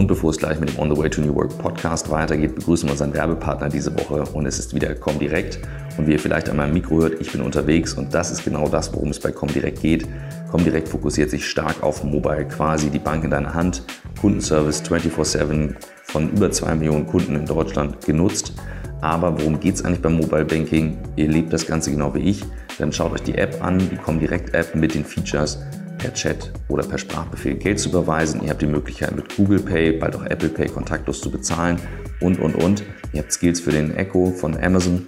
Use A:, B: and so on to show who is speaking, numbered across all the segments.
A: Und bevor es gleich mit dem On the Way to New Work Podcast weitergeht, begrüßen wir unseren Werbepartner diese Woche und es ist wieder Comdirect. Und wie ihr vielleicht an meinem Mikro hört, ich bin unterwegs und das ist genau das, worum es bei Comdirect geht. Comdirect fokussiert sich stark auf Mobile, quasi die Bank in deiner Hand, Kundenservice 24/7 von über zwei Millionen Kunden in Deutschland genutzt. Aber worum geht es eigentlich beim Mobile Banking? Ihr lebt das Ganze genau wie ich. Dann schaut euch die App an, die Comdirect App mit den Features per Chat oder per Sprachbefehl Geld zu überweisen. Ihr habt die Möglichkeit mit Google Pay, bald auch Apple Pay kontaktlos zu bezahlen und, und, und. Ihr habt Skills für den Echo von Amazon.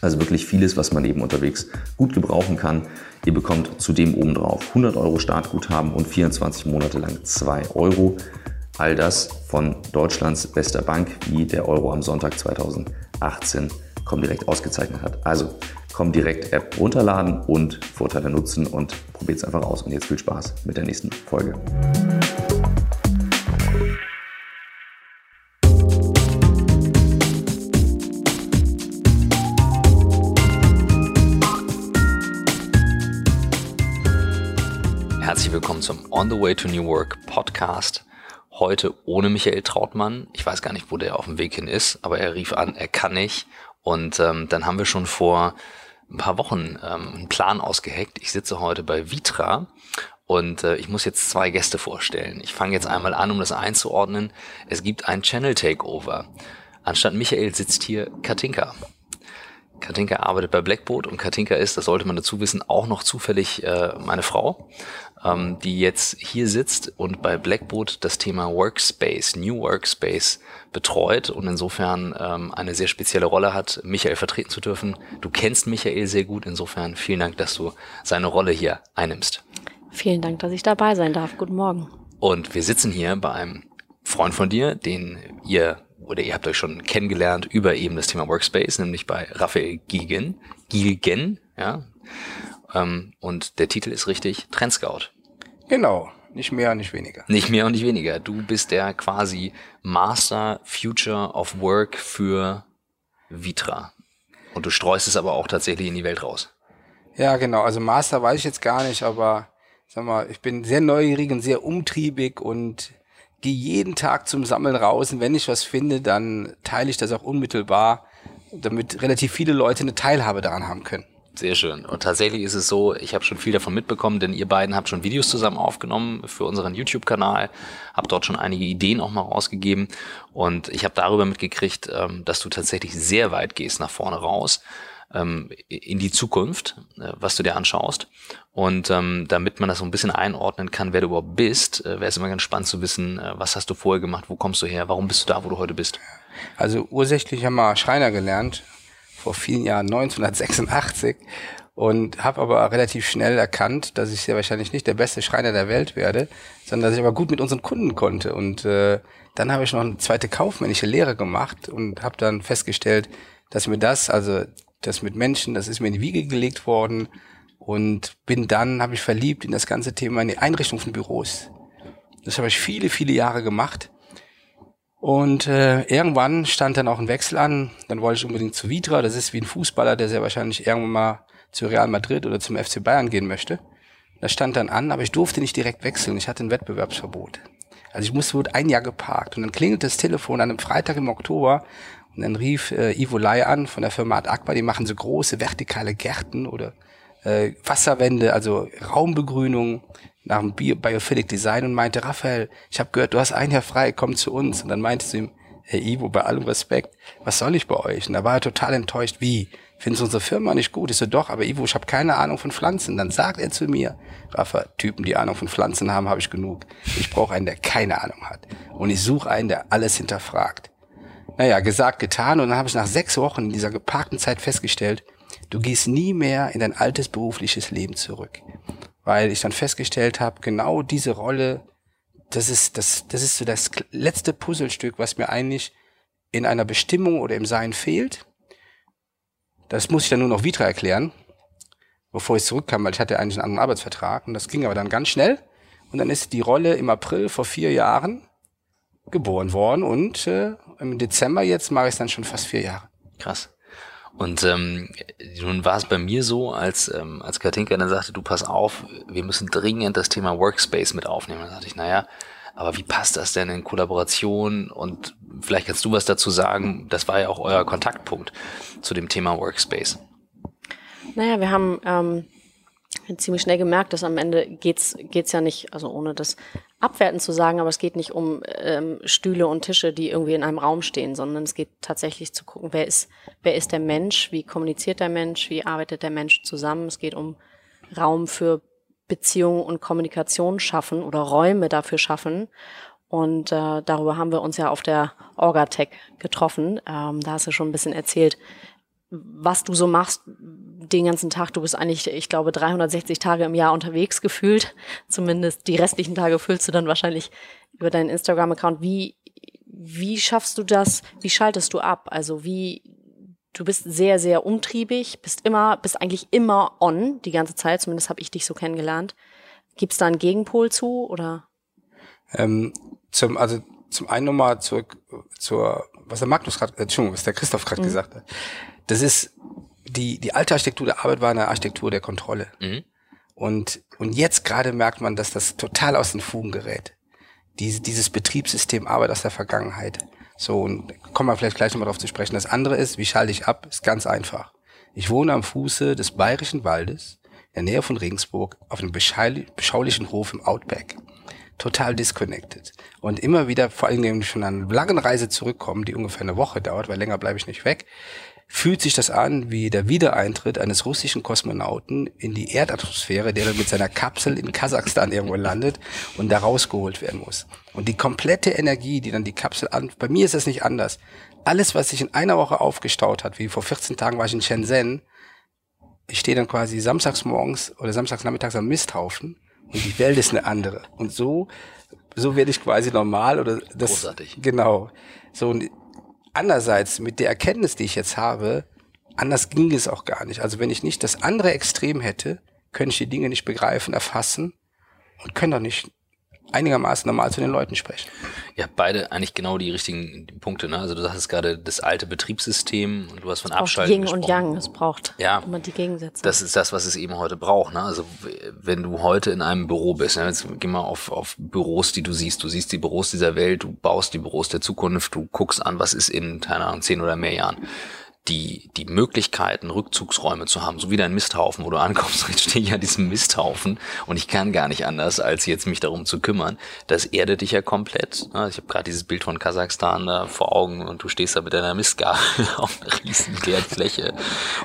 A: Also wirklich vieles, was man eben unterwegs gut gebrauchen kann. Ihr bekommt zudem obendrauf 100 Euro Startguthaben und 24 Monate lang 2 Euro. All das von Deutschlands bester Bank, wie der Euro am Sonntag 2018 direkt ausgezeichnet hat. Also direkt App runterladen und Vorteile nutzen und probiert es einfach aus. Und jetzt viel Spaß mit der nächsten Folge.
B: Herzlich willkommen zum On the Way to New Work Podcast. Heute ohne Michael Trautmann. Ich weiß gar nicht, wo der auf dem Weg hin ist, aber er rief an, er kann nicht. Und ähm, dann haben wir schon vor ein paar Wochen ähm, einen Plan ausgeheckt. Ich sitze heute bei Vitra und äh, ich muss jetzt zwei Gäste vorstellen. Ich fange jetzt einmal an, um das einzuordnen. Es gibt ein Channel Takeover. Anstatt Michael sitzt hier Katinka. Katinka arbeitet bei Blackboard und Katinka ist, das sollte man dazu wissen, auch noch zufällig äh, meine Frau ähm, die jetzt hier sitzt und bei Blackboard das Thema Workspace, New Workspace betreut und insofern ähm, eine sehr spezielle Rolle hat, Michael vertreten zu dürfen. Du kennst Michael sehr gut, insofern vielen Dank, dass du seine Rolle hier einnimmst.
C: Vielen Dank, dass ich dabei sein darf. Guten Morgen.
B: Und wir sitzen hier bei einem Freund von dir, den ihr oder ihr habt euch schon kennengelernt über eben das Thema Workspace, nämlich bei Raphael Gilgen, Gilgen, ja, ähm, und der Titel ist richtig, Trendscout.
D: Genau, nicht mehr und nicht weniger.
B: Nicht mehr und nicht weniger. Du bist der quasi Master Future of Work für Vitra. Und du streust es aber auch tatsächlich in die Welt raus.
D: Ja, genau. Also Master weiß ich jetzt gar nicht, aber sag mal, ich bin sehr neugierig und sehr umtriebig und gehe jeden Tag zum Sammeln raus. Und wenn ich was finde, dann teile ich das auch unmittelbar, damit relativ viele Leute eine Teilhabe daran haben können.
B: Sehr schön. Und tatsächlich ist es so, ich habe schon viel davon mitbekommen, denn ihr beiden habt schon Videos zusammen aufgenommen für unseren YouTube-Kanal, habt dort schon einige Ideen auch mal rausgegeben und ich habe darüber mitgekriegt, ähm, dass du tatsächlich sehr weit gehst nach vorne raus ähm, in die Zukunft, äh, was du dir anschaust. Und ähm, damit man das so ein bisschen einordnen kann, wer du überhaupt bist, äh, wäre es immer ganz spannend zu wissen, äh, was hast du vorher gemacht, wo kommst du her, warum bist du da, wo du heute bist.
D: Also ursächlich haben wir Schreiner gelernt vor vielen Jahren, 1986, und habe aber relativ schnell erkannt, dass ich sehr wahrscheinlich nicht der beste Schreiner der Welt werde, sondern dass ich aber gut mit unseren Kunden konnte. Und äh, dann habe ich noch eine zweite kaufmännische Lehre gemacht und habe dann festgestellt, dass mir das, also das mit Menschen, das ist mir in die Wiege gelegt worden und bin dann, habe ich verliebt in das ganze Thema in die Einrichtung von Büros. Das habe ich viele, viele Jahre gemacht und äh, irgendwann stand dann auch ein Wechsel an. Dann wollte ich unbedingt zu Vitra. Das ist wie ein Fußballer, der sehr wahrscheinlich irgendwann mal zu Real Madrid oder zum FC Bayern gehen möchte. Das stand dann an, aber ich durfte nicht direkt wechseln. Ich hatte ein Wettbewerbsverbot. Also ich musste wurde ein Jahr geparkt. Und dann klingelt das Telefon an einem Freitag im Oktober und dann rief äh, Ivo Lai an von der Firma Ad Aqua. Die machen so große vertikale Gärten oder äh, Wasserwände, also Raumbegrünung nach dem Bio Biophilic Design und meinte, Raphael, ich habe gehört, du hast ein Jahr frei, komm zu uns. Und dann meinte sie ihm, Herr Ivo, bei allem Respekt, was soll ich bei euch? Und da war er total enttäuscht, wie? Findest du unsere Firma nicht gut? Ich so, doch, aber Ivo, ich habe keine Ahnung von Pflanzen. Dann sagt er zu mir, Rafa, Typen, die Ahnung von Pflanzen haben, habe ich genug. Ich brauche einen, der keine Ahnung hat. Und ich suche einen, der alles hinterfragt. Naja, gesagt, getan. Und dann habe ich nach sechs Wochen in dieser geparkten Zeit festgestellt, du gehst nie mehr in dein altes berufliches Leben zurück weil ich dann festgestellt habe, genau diese Rolle, das ist das, das ist so das letzte Puzzlestück, was mir eigentlich in einer Bestimmung oder im Sein fehlt. Das muss ich dann nur noch Vitra erklären, bevor ich zurückkam, weil ich hatte eigentlich einen anderen Arbeitsvertrag und das ging aber dann ganz schnell. Und dann ist die Rolle im April vor vier Jahren geboren worden und äh, im Dezember jetzt mache ich es dann schon fast vier Jahre.
B: Krass. Und ähm, nun war es bei mir so, als, ähm, als Katinka dann sagte, du pass auf, wir müssen dringend das Thema Workspace mit aufnehmen. Dann sagte ich, naja, aber wie passt das denn in Kollaboration? Und vielleicht kannst du was dazu sagen. Das war ja auch euer Kontaktpunkt zu dem Thema Workspace.
C: Naja, wir haben ähm, ziemlich schnell gemerkt, dass am Ende geht's geht's ja nicht, also ohne das abwertend zu sagen, aber es geht nicht um ähm, Stühle und Tische, die irgendwie in einem Raum stehen, sondern es geht tatsächlich zu gucken, wer ist wer ist der Mensch, wie kommuniziert der Mensch, wie arbeitet der Mensch zusammen. Es geht um Raum für Beziehung und Kommunikation schaffen oder Räume dafür schaffen. Und äh, darüber haben wir uns ja auf der Orgatech getroffen. Ähm, da hast du schon ein bisschen erzählt, was du so machst den ganzen Tag. Du bist eigentlich, ich glaube, 360 Tage im Jahr unterwegs gefühlt. Zumindest die restlichen Tage füllst du dann wahrscheinlich über deinen Instagram-Account. Wie, wie schaffst du das? Wie schaltest du ab? Also wie, du bist sehr, sehr umtriebig, bist immer, bist eigentlich immer on die ganze Zeit. Zumindest habe ich dich so kennengelernt. Gibt es da einen Gegenpol zu oder?
D: Ähm, zum, also zum einen nochmal zurück zur, was der Magnus gerade, äh, Entschuldigung, was der Christoph gerade mhm. gesagt hat. Das ist die, die alte Architektur der Arbeit war eine Architektur der Kontrolle. Mhm. Und, und jetzt gerade merkt man, dass das total aus den Fugen gerät. Diese, dieses Betriebssystem Arbeit aus der Vergangenheit. So, und kommen wir vielleicht gleich nochmal darauf zu sprechen. Das andere ist, wie schalte ich ab? Ist ganz einfach. Ich wohne am Fuße des Bayerischen Waldes, in der Nähe von Regensburg, auf einem beschaulichen Hof im Outback. Total disconnected. Und immer wieder, vor allem, wenn ich von einer langen Reise zurückkomme, die ungefähr eine Woche dauert, weil länger bleibe ich nicht weg, fühlt sich das an wie der Wiedereintritt eines russischen Kosmonauten in die Erdatmosphäre, der dann mit seiner Kapsel in Kasachstan irgendwo landet und da rausgeholt werden muss. Und die komplette Energie, die dann die Kapsel an, bei mir ist das nicht anders. Alles, was sich in einer Woche aufgestaut hat, wie vor 14 Tagen war ich in Shenzhen, ich stehe dann quasi samstags morgens oder samstags nachmittags am Misthaufen und die Welt ist eine andere. Und so, so werde ich quasi normal oder das.
B: Großartig.
D: Genau. So, und andererseits mit der Erkenntnis, die ich jetzt habe, anders ging es auch gar nicht. Also wenn ich nicht das andere Extrem hätte, könnte ich die Dinge nicht begreifen, erfassen und könnte auch nicht einigermaßen normal zu den Leuten sprechen.
B: Ja, beide eigentlich genau die richtigen Punkte. Ne? Also du sagst gerade das alte Betriebssystem und du hast von Abschalten
C: Yin und Yang, es braucht
B: ja,
C: immer die Gegensätze.
B: Das ist das, was es eben heute braucht. Ne? Also wenn du heute in einem Büro bist, ne? jetzt geh mal auf, auf Büros, die du siehst. Du siehst die Büros dieser Welt, du baust die Büros der Zukunft, du guckst an, was ist in, keine Ahnung, zehn oder mehr Jahren die, die Möglichkeiten, Rückzugsräume zu haben, so wie dein Misthaufen, wo du ankommst, jetzt stehe ich an diesem Misthaufen und ich kann gar nicht anders, als jetzt mich darum zu kümmern. Das erdet dich ja komplett. Ich habe gerade dieses Bild von Kasachstan da vor Augen und du stehst da mit deiner Mistgabel auf einer riesen Fläche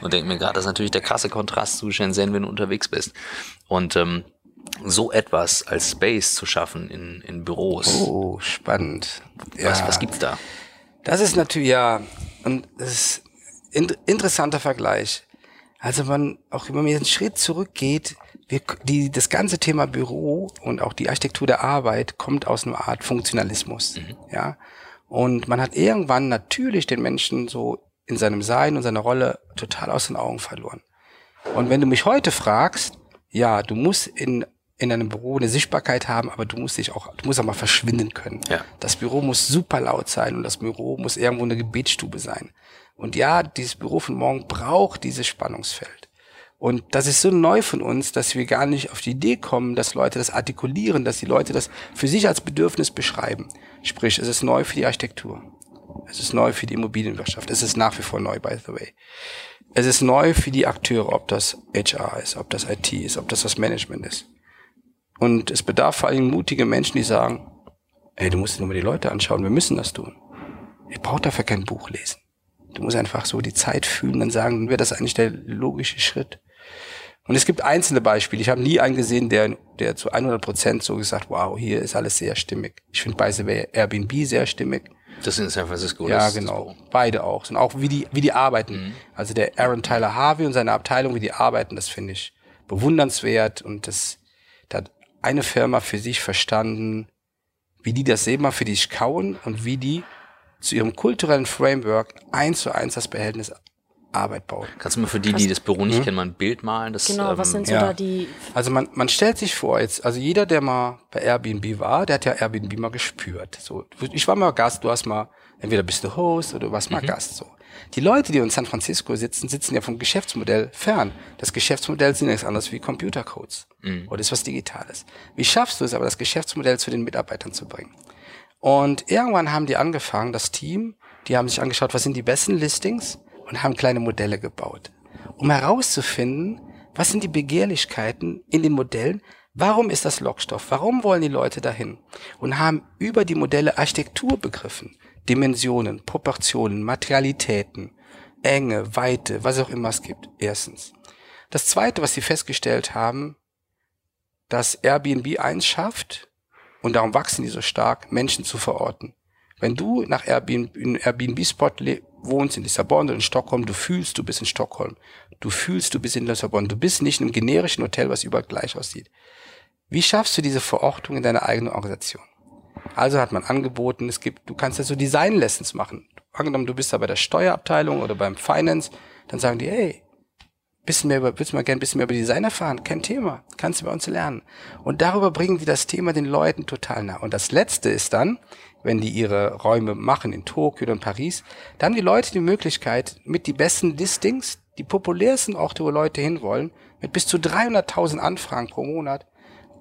B: und denk mir gerade, das ist natürlich der krasse Kontrast zu Shenzhen, wenn du unterwegs bist. Und ähm, so etwas als Space zu schaffen in, in Büros.
D: Oh, spannend.
B: Was, ja. was gibt's da?
D: Das ist natürlich ja, und das ist in, interessanter Vergleich. Also man, auch wenn man einen Schritt zurückgeht, wir, die, das ganze Thema Büro und auch die Architektur der Arbeit kommt aus einer Art Funktionalismus, mhm. ja. Und man hat irgendwann natürlich den Menschen so in seinem Sein und seiner Rolle total aus den Augen verloren. Und wenn du mich heute fragst, ja, du musst in in einem Büro eine Sichtbarkeit haben, aber du musst dich auch, du musst auch mal verschwinden können. Ja. Das Büro muss super laut sein und das Büro muss irgendwo eine Gebetsstube sein. Und ja, dieses Büro von morgen braucht dieses Spannungsfeld. Und das ist so neu von uns, dass wir gar nicht auf die Idee kommen, dass Leute das artikulieren, dass die Leute das für sich als Bedürfnis beschreiben. Sprich, es ist neu für die Architektur. Es ist neu für die Immobilienwirtschaft. Es ist nach wie vor neu, by the way. Es ist neu für die Akteure, ob das HR ist, ob das IT ist, ob das das Management ist. Und es bedarf vor allem mutige Menschen, die sagen, ey, du musst dir nur mal die Leute anschauen, wir müssen das tun. Ihr braucht dafür kein Buch lesen. Du musst einfach so die Zeit fühlen und sagen, dann wäre das eigentlich der logische Schritt. Und es gibt einzelne Beispiele. Ich habe nie einen gesehen, der, der zu 100 Prozent so gesagt, wow, hier ist alles sehr stimmig. Ich finde bei Airbnb sehr stimmig.
B: Das in San Francisco.
D: Ja, genau. Beide auch. Und auch wie die, wie die arbeiten. Mhm. Also der Aaron Tyler Harvey und seine Abteilung, wie die arbeiten, das finde ich bewundernswert. Und das, da hat eine Firma für sich verstanden, wie die das selber für dich kauen und wie die zu ihrem kulturellen Framework eins zu eins das Behältnis Arbeit bauen.
B: Kannst du mir für die, die das Büro nicht hm? kennen, mal ein Bild malen? Das,
C: genau, ähm, was sind so
D: ja.
C: da die...
D: Also man, man stellt sich vor, jetzt, also jeder, der mal bei Airbnb war, der hat ja Airbnb mal gespürt. So, ich war mal Gast, du hast mal, entweder bist du Host oder du warst mal mhm. Gast. So. Die Leute, die in San Francisco sitzen, sitzen ja vom Geschäftsmodell fern. Das Geschäftsmodell sind nichts anderes wie Computercodes. Mhm. Oder ist was Digitales. Wie schaffst du es aber, das Geschäftsmodell zu den Mitarbeitern zu bringen? Und irgendwann haben die angefangen, das Team, die haben sich angeschaut, was sind die besten Listings und haben kleine Modelle gebaut, um herauszufinden, was sind die Begehrlichkeiten in den Modellen, Warum ist das Lockstoff? Warum wollen die Leute dahin? Und haben über die Modelle Architektur begriffen. Dimensionen, Proportionen, Materialitäten, Enge, Weite, was auch immer es gibt. Erstens. Das zweite, was sie festgestellt haben, dass Airbnb eins schafft, und darum wachsen die so stark, Menschen zu verorten. Wenn du nach Airbnb, in Airbnb-Spot wohnst in Lissabon oder in Stockholm, du fühlst, du bist in Stockholm. Du fühlst, du bist in Lissabon. Du bist nicht in einem generischen Hotel, was überall gleich aussieht. Wie schaffst du diese Verortung in deiner eigenen Organisation? Also hat man angeboten, es gibt, du kannst ja so Design Lessons machen. Angenommen, du bist da bei der Steuerabteilung oder beim Finance, dann sagen die, hey, bisschen mehr über, willst du mal gerne ein bisschen mehr über Design erfahren? Kein Thema. Kannst du bei uns lernen. Und darüber bringen die das Thema den Leuten total nah. Und das letzte ist dann, wenn die ihre Räume machen in Tokio und Paris, da haben die Leute die Möglichkeit, mit die besten Listings, die populärsten Orte, wo Leute hinwollen, mit bis zu 300.000 Anfragen pro Monat,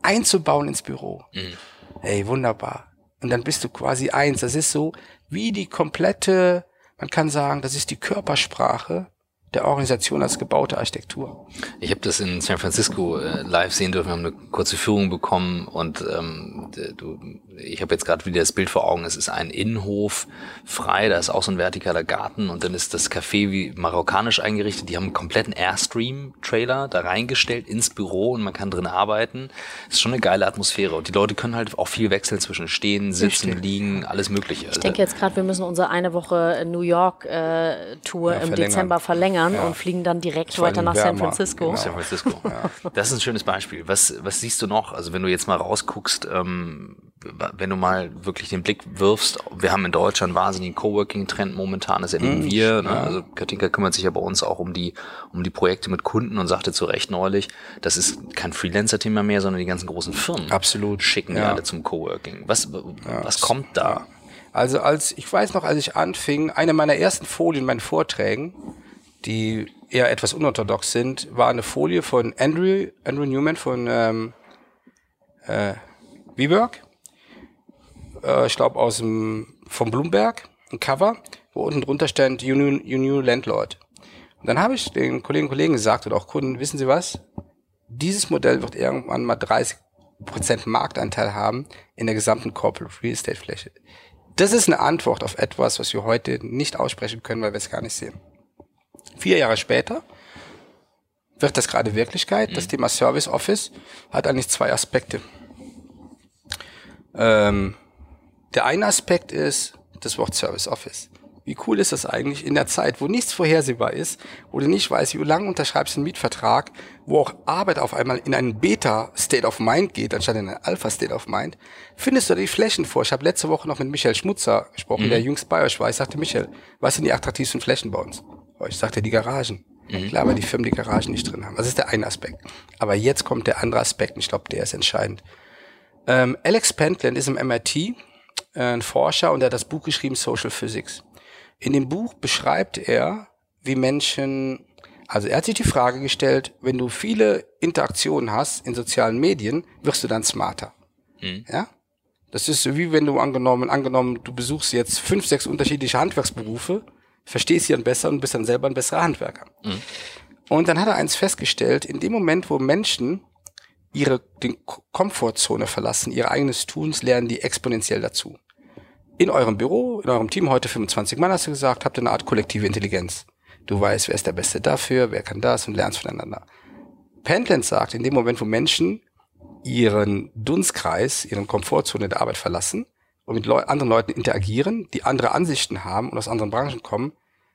D: einzubauen ins Büro. Mhm. Ey, wunderbar. Und dann bist du quasi eins. Das ist so wie die komplette, man kann sagen, das ist die Körpersprache der Organisation als gebaute Architektur.
B: Ich habe das in San Francisco äh, live sehen dürfen, wir haben eine kurze Führung bekommen und ähm, du, ich habe jetzt gerade wieder das Bild vor Augen, es ist ein Innenhof frei, da ist auch so ein vertikaler Garten und dann ist das Café wie marokkanisch eingerichtet, die haben einen kompletten Airstream-Trailer da reingestellt ins Büro und man kann drin arbeiten. Das ist schon eine geile Atmosphäre und die Leute können halt auch viel wechseln zwischen stehen, sitzen, Richtig. liegen, alles mögliche.
C: Ich denke jetzt gerade, wir müssen unsere eine Woche New York äh, Tour ja, im Dezember verlängern Jahren ja. und fliegen dann direkt weiter nach San Francisco.
B: Genau. San Francisco. ja. Das ist ein schönes Beispiel. Was, was siehst du noch? Also wenn du jetzt mal rausguckst, ähm, wenn du mal wirklich den Blick wirfst, wir haben in Deutschland einen wahnsinnigen Coworking-Trend momentan, das erleben mhm. wir. Ne? Also Katinka kümmert sich ja bei uns auch um die, um die Projekte mit Kunden und sagte zu Recht neulich, das ist kein Freelancer-Thema mehr, sondern die ganzen großen Firmen.
D: Absolut.
B: Schicken ja. alle zum Coworking. Was, was kommt da?
D: Also als, ich weiß noch, als ich anfing, eine meiner ersten Folien in meinen Vorträgen, die eher etwas unorthodox sind, war eine Folie von Andrew, Andrew Newman von ähm, äh, WeWork. Äh, ich glaube aus dem vom Bloomberg, ein Cover, wo unten drunter stand you new Landlord. Und dann habe ich den Kolleginnen und Kollegen gesagt oder auch Kunden, wissen Sie was? Dieses Modell wird irgendwann mal 30 Prozent Marktanteil haben in der gesamten Corporate Real Estate Fläche. Das ist eine Antwort auf etwas, was wir heute nicht aussprechen können, weil wir es gar nicht sehen. Vier Jahre später wird das gerade Wirklichkeit. Mhm. Das Thema Service Office hat eigentlich zwei Aspekte. Ähm, der eine Aspekt ist das Wort Service Office. Wie cool ist das eigentlich in der Zeit, wo nichts vorhersehbar ist, wo du nicht weißt, wie lange unterschreibst du einen Mietvertrag, wo auch Arbeit auf einmal in einen Beta-State of Mind geht, anstatt in einen Alpha-State of Mind, findest du die Flächen vor. Ich habe letzte Woche noch mit Michael Schmutzer gesprochen, mhm. der jüngst bei euch war. Ich sagte, Michael, was sind die attraktivsten Flächen bei uns? Ich sagte die Garagen. Mhm. Klar, weil die Firmen die Garagen nicht drin haben. Das ist der eine Aspekt. Aber jetzt kommt der andere Aspekt und ich glaube, der ist entscheidend. Ähm, Alex Pentland ist im MIT äh, ein Forscher und er hat das Buch geschrieben Social Physics. In dem Buch beschreibt er, wie Menschen, also er hat sich die Frage gestellt, wenn du viele Interaktionen hast in sozialen Medien, wirst du dann smarter. Mhm. Ja? Das ist wie wenn du angenommen, angenommen, du besuchst jetzt fünf, sechs unterschiedliche Handwerksberufe verstehst sie dann besser und bist dann selber ein besserer Handwerker. Mhm. Und dann hat er eins festgestellt, in dem Moment, wo Menschen ihre den Komfortzone verlassen, ihr eigenes Tuns, lernen die exponentiell dazu. In eurem Büro, in eurem Team, heute 25 Mann hast du gesagt, habt ihr eine Art kollektive Intelligenz. Du weißt, wer ist der Beste dafür, wer kann das und lernst voneinander. Pentland sagt, in dem Moment, wo Menschen ihren Dunstkreis, ihren Komfortzone der Arbeit verlassen, und mit Leu anderen Leuten interagieren, die andere Ansichten haben und aus anderen Branchen kommen,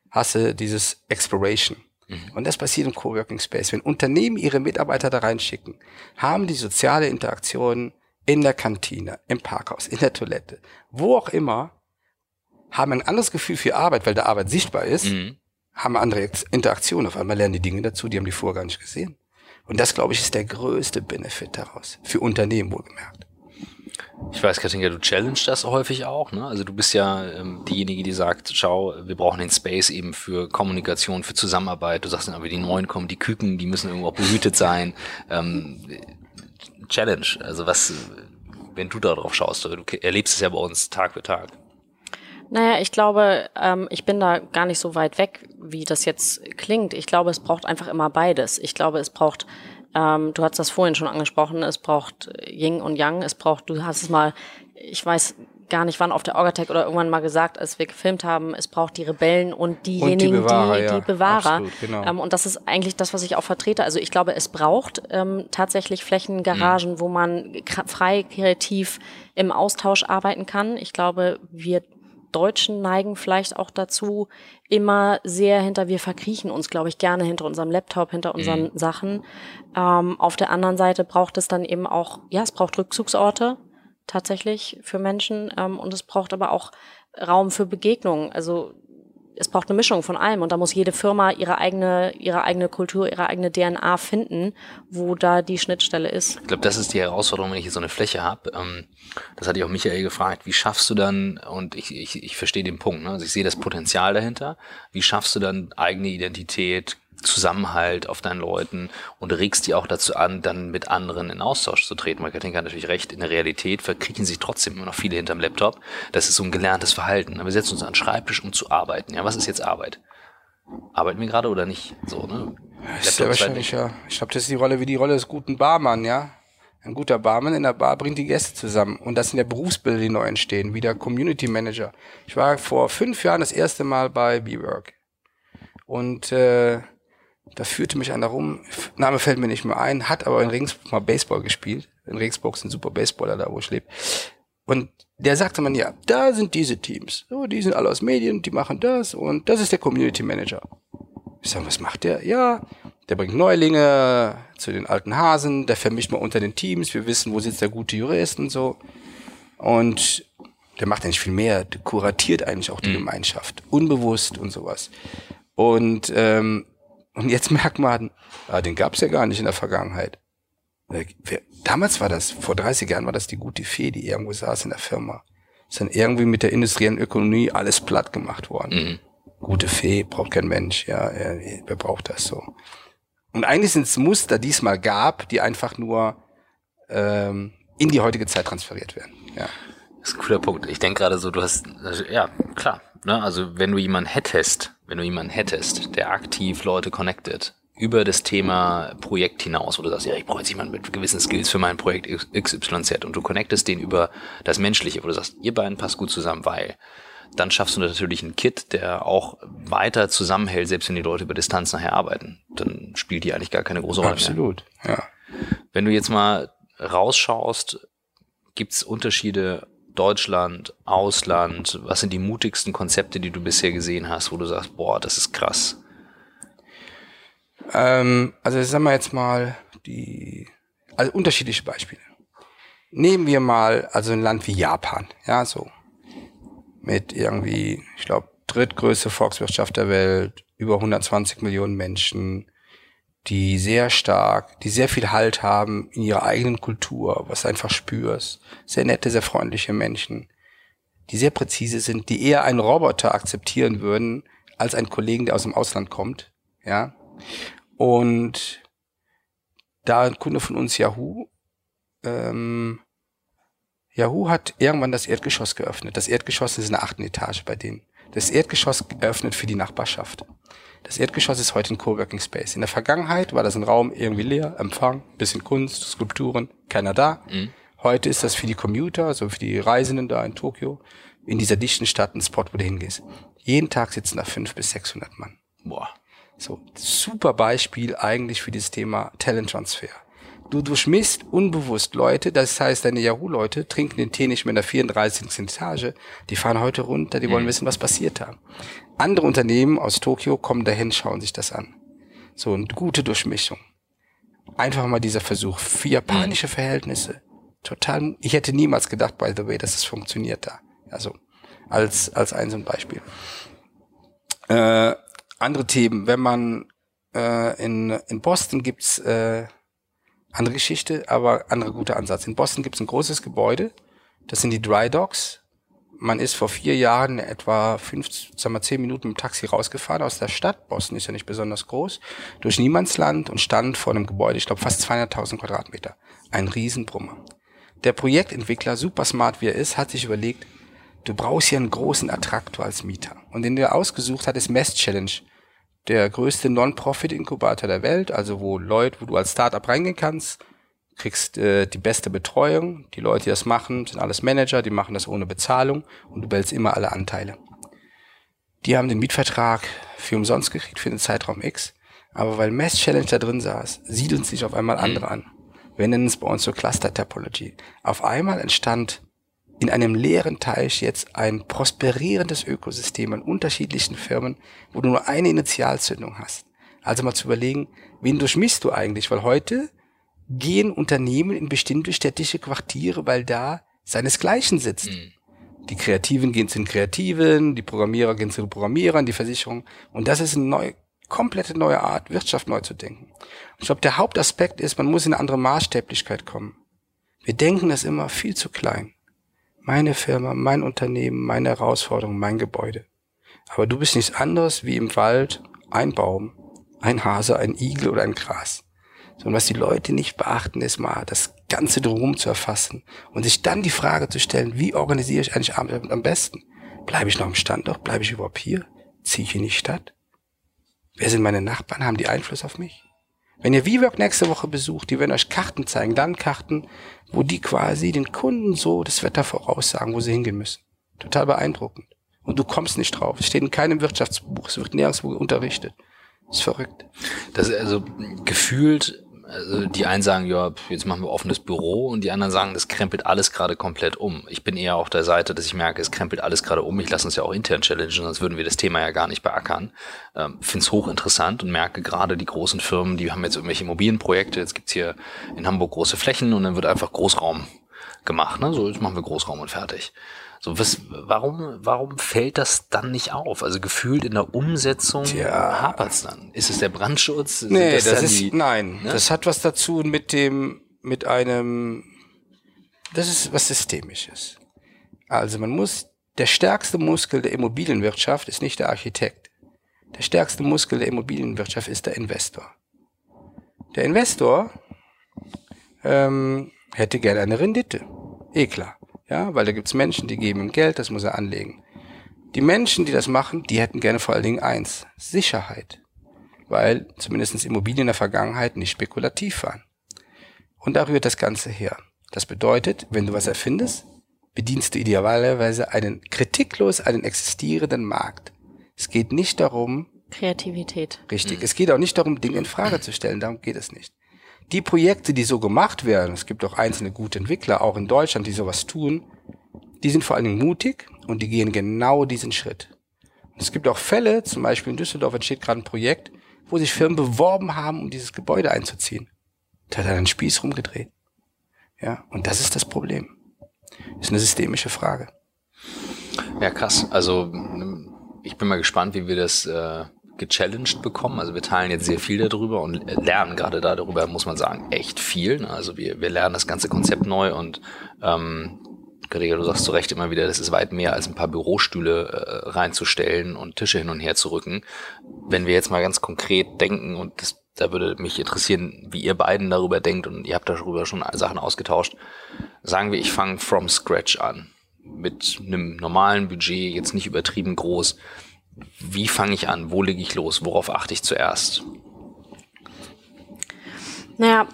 D: hast du dieses Exploration. Mhm. Und das passiert im Coworking Space. Wenn Unternehmen ihre Mitarbeiter da reinschicken, haben die soziale Interaktion in der Kantine, im Parkhaus, in der Toilette, wo auch immer, haben ein anderes Gefühl für Arbeit, weil der Arbeit sichtbar ist, mhm. haben andere Interaktionen. Auf einmal lernen die Dinge dazu, die haben die vorher gar nicht gesehen. Und das, glaube ich, ist der größte Benefit daraus. Für Unternehmen wohlgemerkt.
B: Ich weiß, Katinka, du challenge das häufig auch. Ne? Also du bist ja ähm, diejenige, die sagt, schau, wir brauchen den Space eben für Kommunikation, für Zusammenarbeit. Du sagst dann aber, die Neuen kommen, die Küken, die müssen irgendwo auch behütet sein. Ähm, challenge, also was, wenn du da drauf schaust, du erlebst es ja bei uns Tag für Tag.
C: Naja, ich glaube, ähm, ich bin da gar nicht so weit weg, wie das jetzt klingt. Ich glaube, es braucht einfach immer beides. Ich glaube, es braucht, ähm, du hast das vorhin schon angesprochen, es braucht Yin und Yang, es braucht, du hast es mal, ich weiß gar nicht wann auf der Orgatec oder irgendwann mal gesagt, als wir gefilmt haben, es braucht die Rebellen und diejenigen, und die Bewahrer. Die, die Bewahrer. Absolut, genau. ähm, und das ist eigentlich das, was ich auch vertrete. Also ich glaube, es braucht ähm, tatsächlich Flächen, Garagen, mhm. wo man frei kreativ im Austausch arbeiten kann. Ich glaube, wir Deutschen neigen vielleicht auch dazu, immer sehr hinter, wir verkriechen uns, glaube ich, gerne hinter unserem Laptop, hinter unseren mhm. Sachen. Ähm, auf der anderen Seite braucht es dann eben auch, ja, es braucht Rückzugsorte tatsächlich für Menschen ähm, und es braucht aber auch Raum für Begegnungen. Also es braucht eine Mischung von allem und da muss jede Firma ihre eigene, ihre eigene Kultur, ihre eigene DNA finden, wo da die Schnittstelle ist.
B: Ich glaube, das ist die Herausforderung, wenn ich hier so eine Fläche habe. Ähm, das hatte ich auch Michael gefragt, wie schaffst du dann, und ich, ich, ich verstehe den Punkt, ne? also ich sehe das Potenzial dahinter, wie schaffst du dann eigene Identität, Zusammenhalt auf deinen Leuten und regst die auch dazu an, dann mit anderen in Austausch zu treten. Marketing hat natürlich recht, in der Realität verkriechen sich trotzdem immer noch viele hinterm Laptop. Das ist so ein gelerntes Verhalten. Wir setzen uns an den Schreibtisch, um zu arbeiten. Ja, was ist jetzt Arbeit? Arbeiten wir gerade oder nicht? So, ne?
D: ist sehr wahrscheinlich, ja. Ich glaube, das ist die Rolle wie die Rolle des guten Barmann, ja. Ein guter Barmann in der Bar bringt die Gäste zusammen. Und das sind ja Berufsbilder, die neu entstehen, wie der Community Manager. Ich war vor fünf Jahren das erste Mal bei B-Work. Und äh, da führte mich einer rum, Name fällt mir nicht mehr ein, hat aber in Regensburg mal Baseball gespielt. In Regensburg sind super Baseballer da, wo ich lebe. Und der sagte man, ja, da sind diese Teams. So, die sind alle aus Medien, die machen das und das ist der Community Manager. Ich sage, was macht der? Ja, der bringt Neulinge zu den alten Hasen, der vermischt mal unter den Teams, wir wissen, wo sitzt der gute Jurist und so. Und der macht nicht viel mehr, der kuratiert eigentlich auch die mhm. Gemeinschaft, unbewusst und sowas. Und ähm, und jetzt merkt man, ah, den gab es ja gar nicht in der Vergangenheit. Damals war das, vor 30 Jahren war das die gute Fee, die irgendwo saß in der Firma. Ist dann irgendwie mit der industriellen Ökonomie alles platt gemacht worden. Mhm. Gute Fee, braucht kein Mensch, ja, wer braucht das so? Und eigentlich sind es Muster, die es mal gab, die einfach nur ähm, in die heutige Zeit transferiert werden. Ja.
B: Das ist ein cooler Punkt. Ich denke gerade so, du hast, also, ja, klar. Ne? Also wenn du jemanden hättest, wenn du jemanden hättest, der aktiv Leute connected, über das Thema Projekt hinaus, wo du sagst, ja, ich brauche jetzt jemanden mit gewissen Skills für mein Projekt XYZ und du connectest den über das Menschliche, wo du sagst, ihr beiden passt gut zusammen, weil dann schaffst du natürlich einen Kit, der auch weiter zusammenhält, selbst wenn die Leute über Distanz nachher arbeiten. Dann spielt die eigentlich gar keine große Rolle
D: Absolut, mehr. ja.
B: Wenn du jetzt mal rausschaust, gibt's Unterschiede Deutschland, Ausland? Was sind die mutigsten Konzepte, die du bisher gesehen hast, wo du sagst, boah, das ist krass?
D: Ähm, also sagen wir jetzt mal die, also unterschiedliche Beispiele. Nehmen wir mal also ein Land wie Japan, ja, so mit irgendwie, ich glaube, drittgrößte Volkswirtschaft der Welt, über 120 Millionen Menschen, die sehr stark, die sehr viel Halt haben in ihrer eigenen Kultur, was du einfach spürst. Sehr nette, sehr freundliche Menschen, die sehr präzise sind, die eher einen Roboter akzeptieren würden, als einen Kollegen, der aus dem Ausland kommt. Ja. Und da ein Kunde von uns, Yahoo, ähm, Yahoo hat irgendwann das Erdgeschoss geöffnet. Das Erdgeschoss ist in der achten Etage bei denen. Das Erdgeschoss geöffnet für die Nachbarschaft. Das Erdgeschoss ist heute ein Coworking Space. In der Vergangenheit war das ein Raum irgendwie leer, Empfang, bisschen Kunst, Skulpturen, keiner da. Mhm. Heute ist das für die Commuter, also für die Reisenden da in Tokio, in dieser dichten Stadt ein Spot, wo du hingehst. Jeden Tag sitzen da fünf bis sechshundert Mann. Boah. So, super Beispiel eigentlich für dieses Thema Talent-Transfer. Du durchmisst unbewusst Leute, das heißt, deine Yahoo-Leute trinken den Tee nicht mehr in der 34. Etage, die fahren heute runter, die wollen mhm. wissen, was passiert da. Andere Unternehmen aus Tokio kommen dahin, schauen sich das an. So eine gute Durchmischung. Einfach mal dieser Versuch für japanische mhm. Verhältnisse. Total, ich hätte niemals gedacht, by the way, dass es funktioniert da. Also, als, als ein so ein Beispiel. Äh, andere Themen, wenn man äh, in, in Boston gibt's äh, andere Geschichte, aber anderer guter Ansatz. In Boston gibt es ein großes Gebäude, Das sind die Dry Docks. Man ist vor vier Jahren etwa fünf, sagen wir, zehn Minuten mit dem Taxi rausgefahren aus der Stadt. Boston ist ja nicht besonders groß. Durch Niemandsland und stand vor einem Gebäude, ich glaube fast 200.000 Quadratmeter. Ein Riesenbrummer. Der Projektentwickler, super smart wie er ist, hat sich überlegt, du brauchst hier einen großen Attraktor als Mieter. Und den der ausgesucht hat, ist Mess Challenge. Der größte Non-Profit-Inkubator der Welt, also wo Leute, wo du als Startup reingehen kannst, kriegst äh, die beste Betreuung. Die Leute, die das machen, sind alles Manager, die machen das ohne Bezahlung und du behältst immer alle Anteile. Die haben den Mietvertrag für umsonst gekriegt für den Zeitraum X. Aber weil Mess Challenge da drin saß, siedeln sich auf einmal andere an. Wir nennen es bei uns so Cluster Topology. Auf einmal entstand in einem leeren Teich jetzt ein prosperierendes Ökosystem an unterschiedlichen Firmen, wo du nur eine Initialzündung hast. Also mal zu überlegen, wen durchmisst du eigentlich? Weil heute gehen Unternehmen in bestimmte städtische Quartiere, weil da seinesgleichen sitzt. Mhm. Die Kreativen gehen zu den Kreativen, die Programmierer gehen zu den Programmierern, die Versicherung. Und das ist eine neue, komplette neue Art, Wirtschaft neu zu denken. Und ich glaube, der Hauptaspekt ist, man muss in eine andere Maßstäblichkeit kommen. Wir denken das immer viel zu klein. Meine Firma, mein Unternehmen, meine Herausforderung, mein Gebäude. Aber du bist nichts anderes wie im Wald ein Baum, ein Hase, ein Igel oder ein Gras. Sondern was die Leute nicht beachten, ist mal das Ganze drumherum zu erfassen und sich dann die Frage zu stellen, wie organisiere ich eigentlich am besten? Bleibe ich noch im Standort? Bleibe ich überhaupt hier? Ziehe ich in die Stadt? Wer sind meine Nachbarn? Haben die Einfluss auf mich? Wenn ihr WeWork nächste Woche besucht, die werden euch Karten zeigen, Landkarten, wo die quasi den Kunden so das Wetter voraussagen, wo sie hingehen müssen. Total beeindruckend. Und du kommst nicht drauf. Es steht in keinem Wirtschaftsbuch, es wird nirgendwo unterrichtet. Das ist verrückt.
B: Das ist also gefühlt also die einen sagen, ja, jetzt machen wir offenes Büro und die anderen sagen, das krempelt alles gerade komplett um. Ich bin eher auf der Seite, dass ich merke, es krempelt alles gerade um. Ich lasse uns ja auch intern challengen, sonst würden wir das Thema ja gar nicht beackern. Ähm, Finde es hochinteressant und merke gerade die großen Firmen, die haben jetzt irgendwelche Immobilienprojekte. Jetzt gibt's hier in Hamburg große Flächen und dann wird einfach Großraum gemacht. Ne? So, jetzt machen wir Großraum und fertig. So, was, warum, warum fällt das dann nicht auf? Also gefühlt in der Umsetzung
D: Tja.
B: hapert's dann. Ist es der Brandschutz?
D: Nee, das, das ist, die, nein, ne? das hat was dazu mit dem, mit einem, das ist was Systemisches. Also man muss, der stärkste Muskel der Immobilienwirtschaft ist nicht der Architekt. Der stärkste Muskel der Immobilienwirtschaft ist der Investor. Der Investor ähm, hätte gerne eine Rendite. Eh klar. Ja, weil da gibt's Menschen, die geben ihm Geld, das muss er anlegen. Die Menschen, die das machen, die hätten gerne vor allen Dingen eins, Sicherheit. Weil zumindest Immobilien in der Vergangenheit nicht spekulativ waren. Und da rührt das Ganze her. Das bedeutet, wenn du was erfindest, bedienst du idealerweise einen kritiklos einen existierenden Markt. Es geht nicht darum,
C: Kreativität.
D: Richtig. Es geht auch nicht darum, Dinge in Frage zu stellen. Darum geht es nicht die Projekte, die so gemacht werden, es gibt auch einzelne gute Entwickler, auch in Deutschland, die sowas tun, die sind vor allen Dingen mutig und die gehen genau diesen Schritt. Es gibt auch Fälle, zum Beispiel in Düsseldorf entsteht gerade ein Projekt, wo sich Firmen beworben haben, um dieses Gebäude einzuziehen. Da hat er einen Spieß rumgedreht. Ja, und das ist das Problem. Ist eine systemische Frage.
B: Ja, krass. Also ich bin mal gespannt, wie wir das äh, gechallenged bekommen. Also wir teilen jetzt sehr viel darüber und lernen gerade darüber, muss man sagen, echt viel. Also wir, wir lernen das ganze Konzept neu und ähm, Gregor, du sagst zu Recht immer wieder, das ist weit mehr als ein paar Bürostühle äh, reinzustellen und Tische hin und her zu rücken. Wenn wir jetzt mal ganz konkret denken und das, da würde mich interessieren, wie ihr beiden darüber denkt und ihr habt darüber schon Sachen ausgetauscht. Sagen wir, ich fange from scratch an. Mit einem normalen Budget, jetzt nicht übertrieben groß wie fange ich an? Wo lege ich los? Worauf achte ich zuerst?
C: Naja,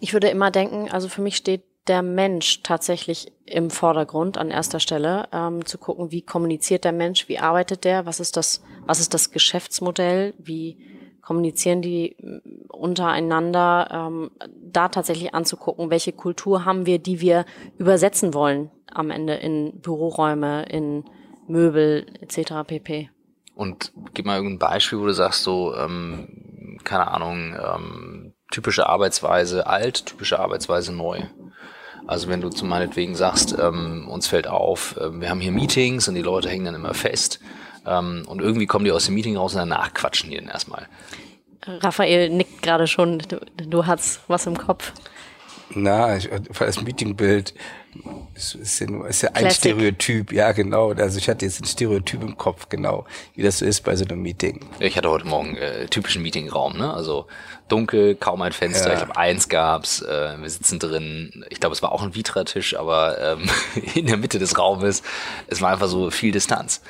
C: ich würde immer denken, also für mich steht der Mensch tatsächlich im Vordergrund an erster Stelle, ähm, zu gucken, wie kommuniziert der Mensch, wie arbeitet der, was ist das, was ist das Geschäftsmodell, wie kommunizieren die mm, untereinander, ähm, da tatsächlich anzugucken, welche Kultur haben wir, die wir übersetzen wollen am Ende in Büroräume, in Möbel etc. pp.
B: Und gib mal irgendein Beispiel, wo du sagst, so, ähm, keine Ahnung, ähm, typische Arbeitsweise alt, typische Arbeitsweise neu. Also wenn du zum meinetwegen sagst, ähm, uns fällt auf, äh, wir haben hier Meetings und die Leute hängen dann immer fest ähm, und irgendwie kommen die aus dem Meeting raus und danach quatschen die dann erstmal.
C: Raphael nickt gerade schon, du, du hast was im Kopf.
D: Na, ich, das Meetingbild Es ist ja, nur, ist ja ein
C: Classic.
D: Stereotyp, ja genau. Also ich hatte jetzt ein Stereotyp im Kopf, genau, wie das so ist bei so einem Meeting.
B: Ich hatte heute Morgen äh, typischen Meetingraum, ne? Also dunkel, kaum ein Fenster.
D: Ja.
B: Ich glaube, eins gab's. Äh, wir sitzen drin. Ich glaube, es war auch ein Vitra-Tisch, aber ähm, in der Mitte des Raumes. Es war einfach so viel Distanz.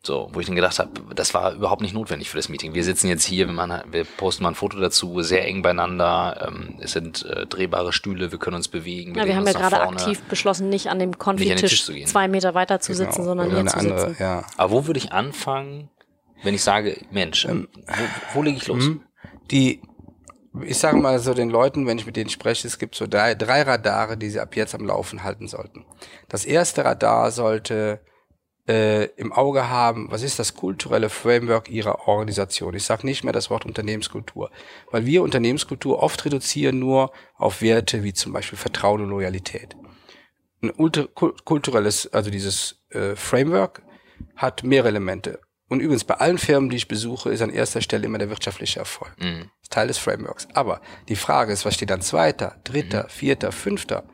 B: So, wo ich dann gedacht habe, das war überhaupt nicht notwendig für das Meeting. Wir sitzen jetzt hier, wir, machen, wir posten mal ein Foto dazu, sehr eng beieinander. Ähm, es sind äh, drehbare Stühle, wir können uns bewegen.
C: Ja, wir haben ja gerade
B: vorne.
C: aktiv beschlossen, nicht an dem Konfitisch zwei Meter weiter zu sitzen, sondern
D: Genau. Oder
C: hier zu
D: andere,
C: sitzen.
D: ja.
B: Aber wo würde ich anfangen, wenn ich sage, Mensch,
D: Ähm,
B: wo, wo lege ich los?
D: hm? Die, ich sage mal so den Leuten, wenn ich mit denen spreche, es gibt so drei, drei Radare, die sie ab jetzt am Laufen halten sollten. Das erste Radar sollte äh, im Auge haben, was ist das kulturelle Framework ihrer Organisation. Ich sage nicht mehr das Wort Unternehmenskultur, weil wir Unternehmenskultur oft reduzieren nur auf Werte wie zum Beispiel Vertrauen und Loyalität. Ein kulturelles, also dieses äh, Framework hat mehrere Elemente. Und übrigens bei allen Firmen, die ich besuche, ist an erster Stelle immer der wirtschaftliche Erfolg.
B: Mhm.
D: ist Teil des Frameworks. Aber die Frage ist, was steht an zweiter, dritter, vierter, fünfter,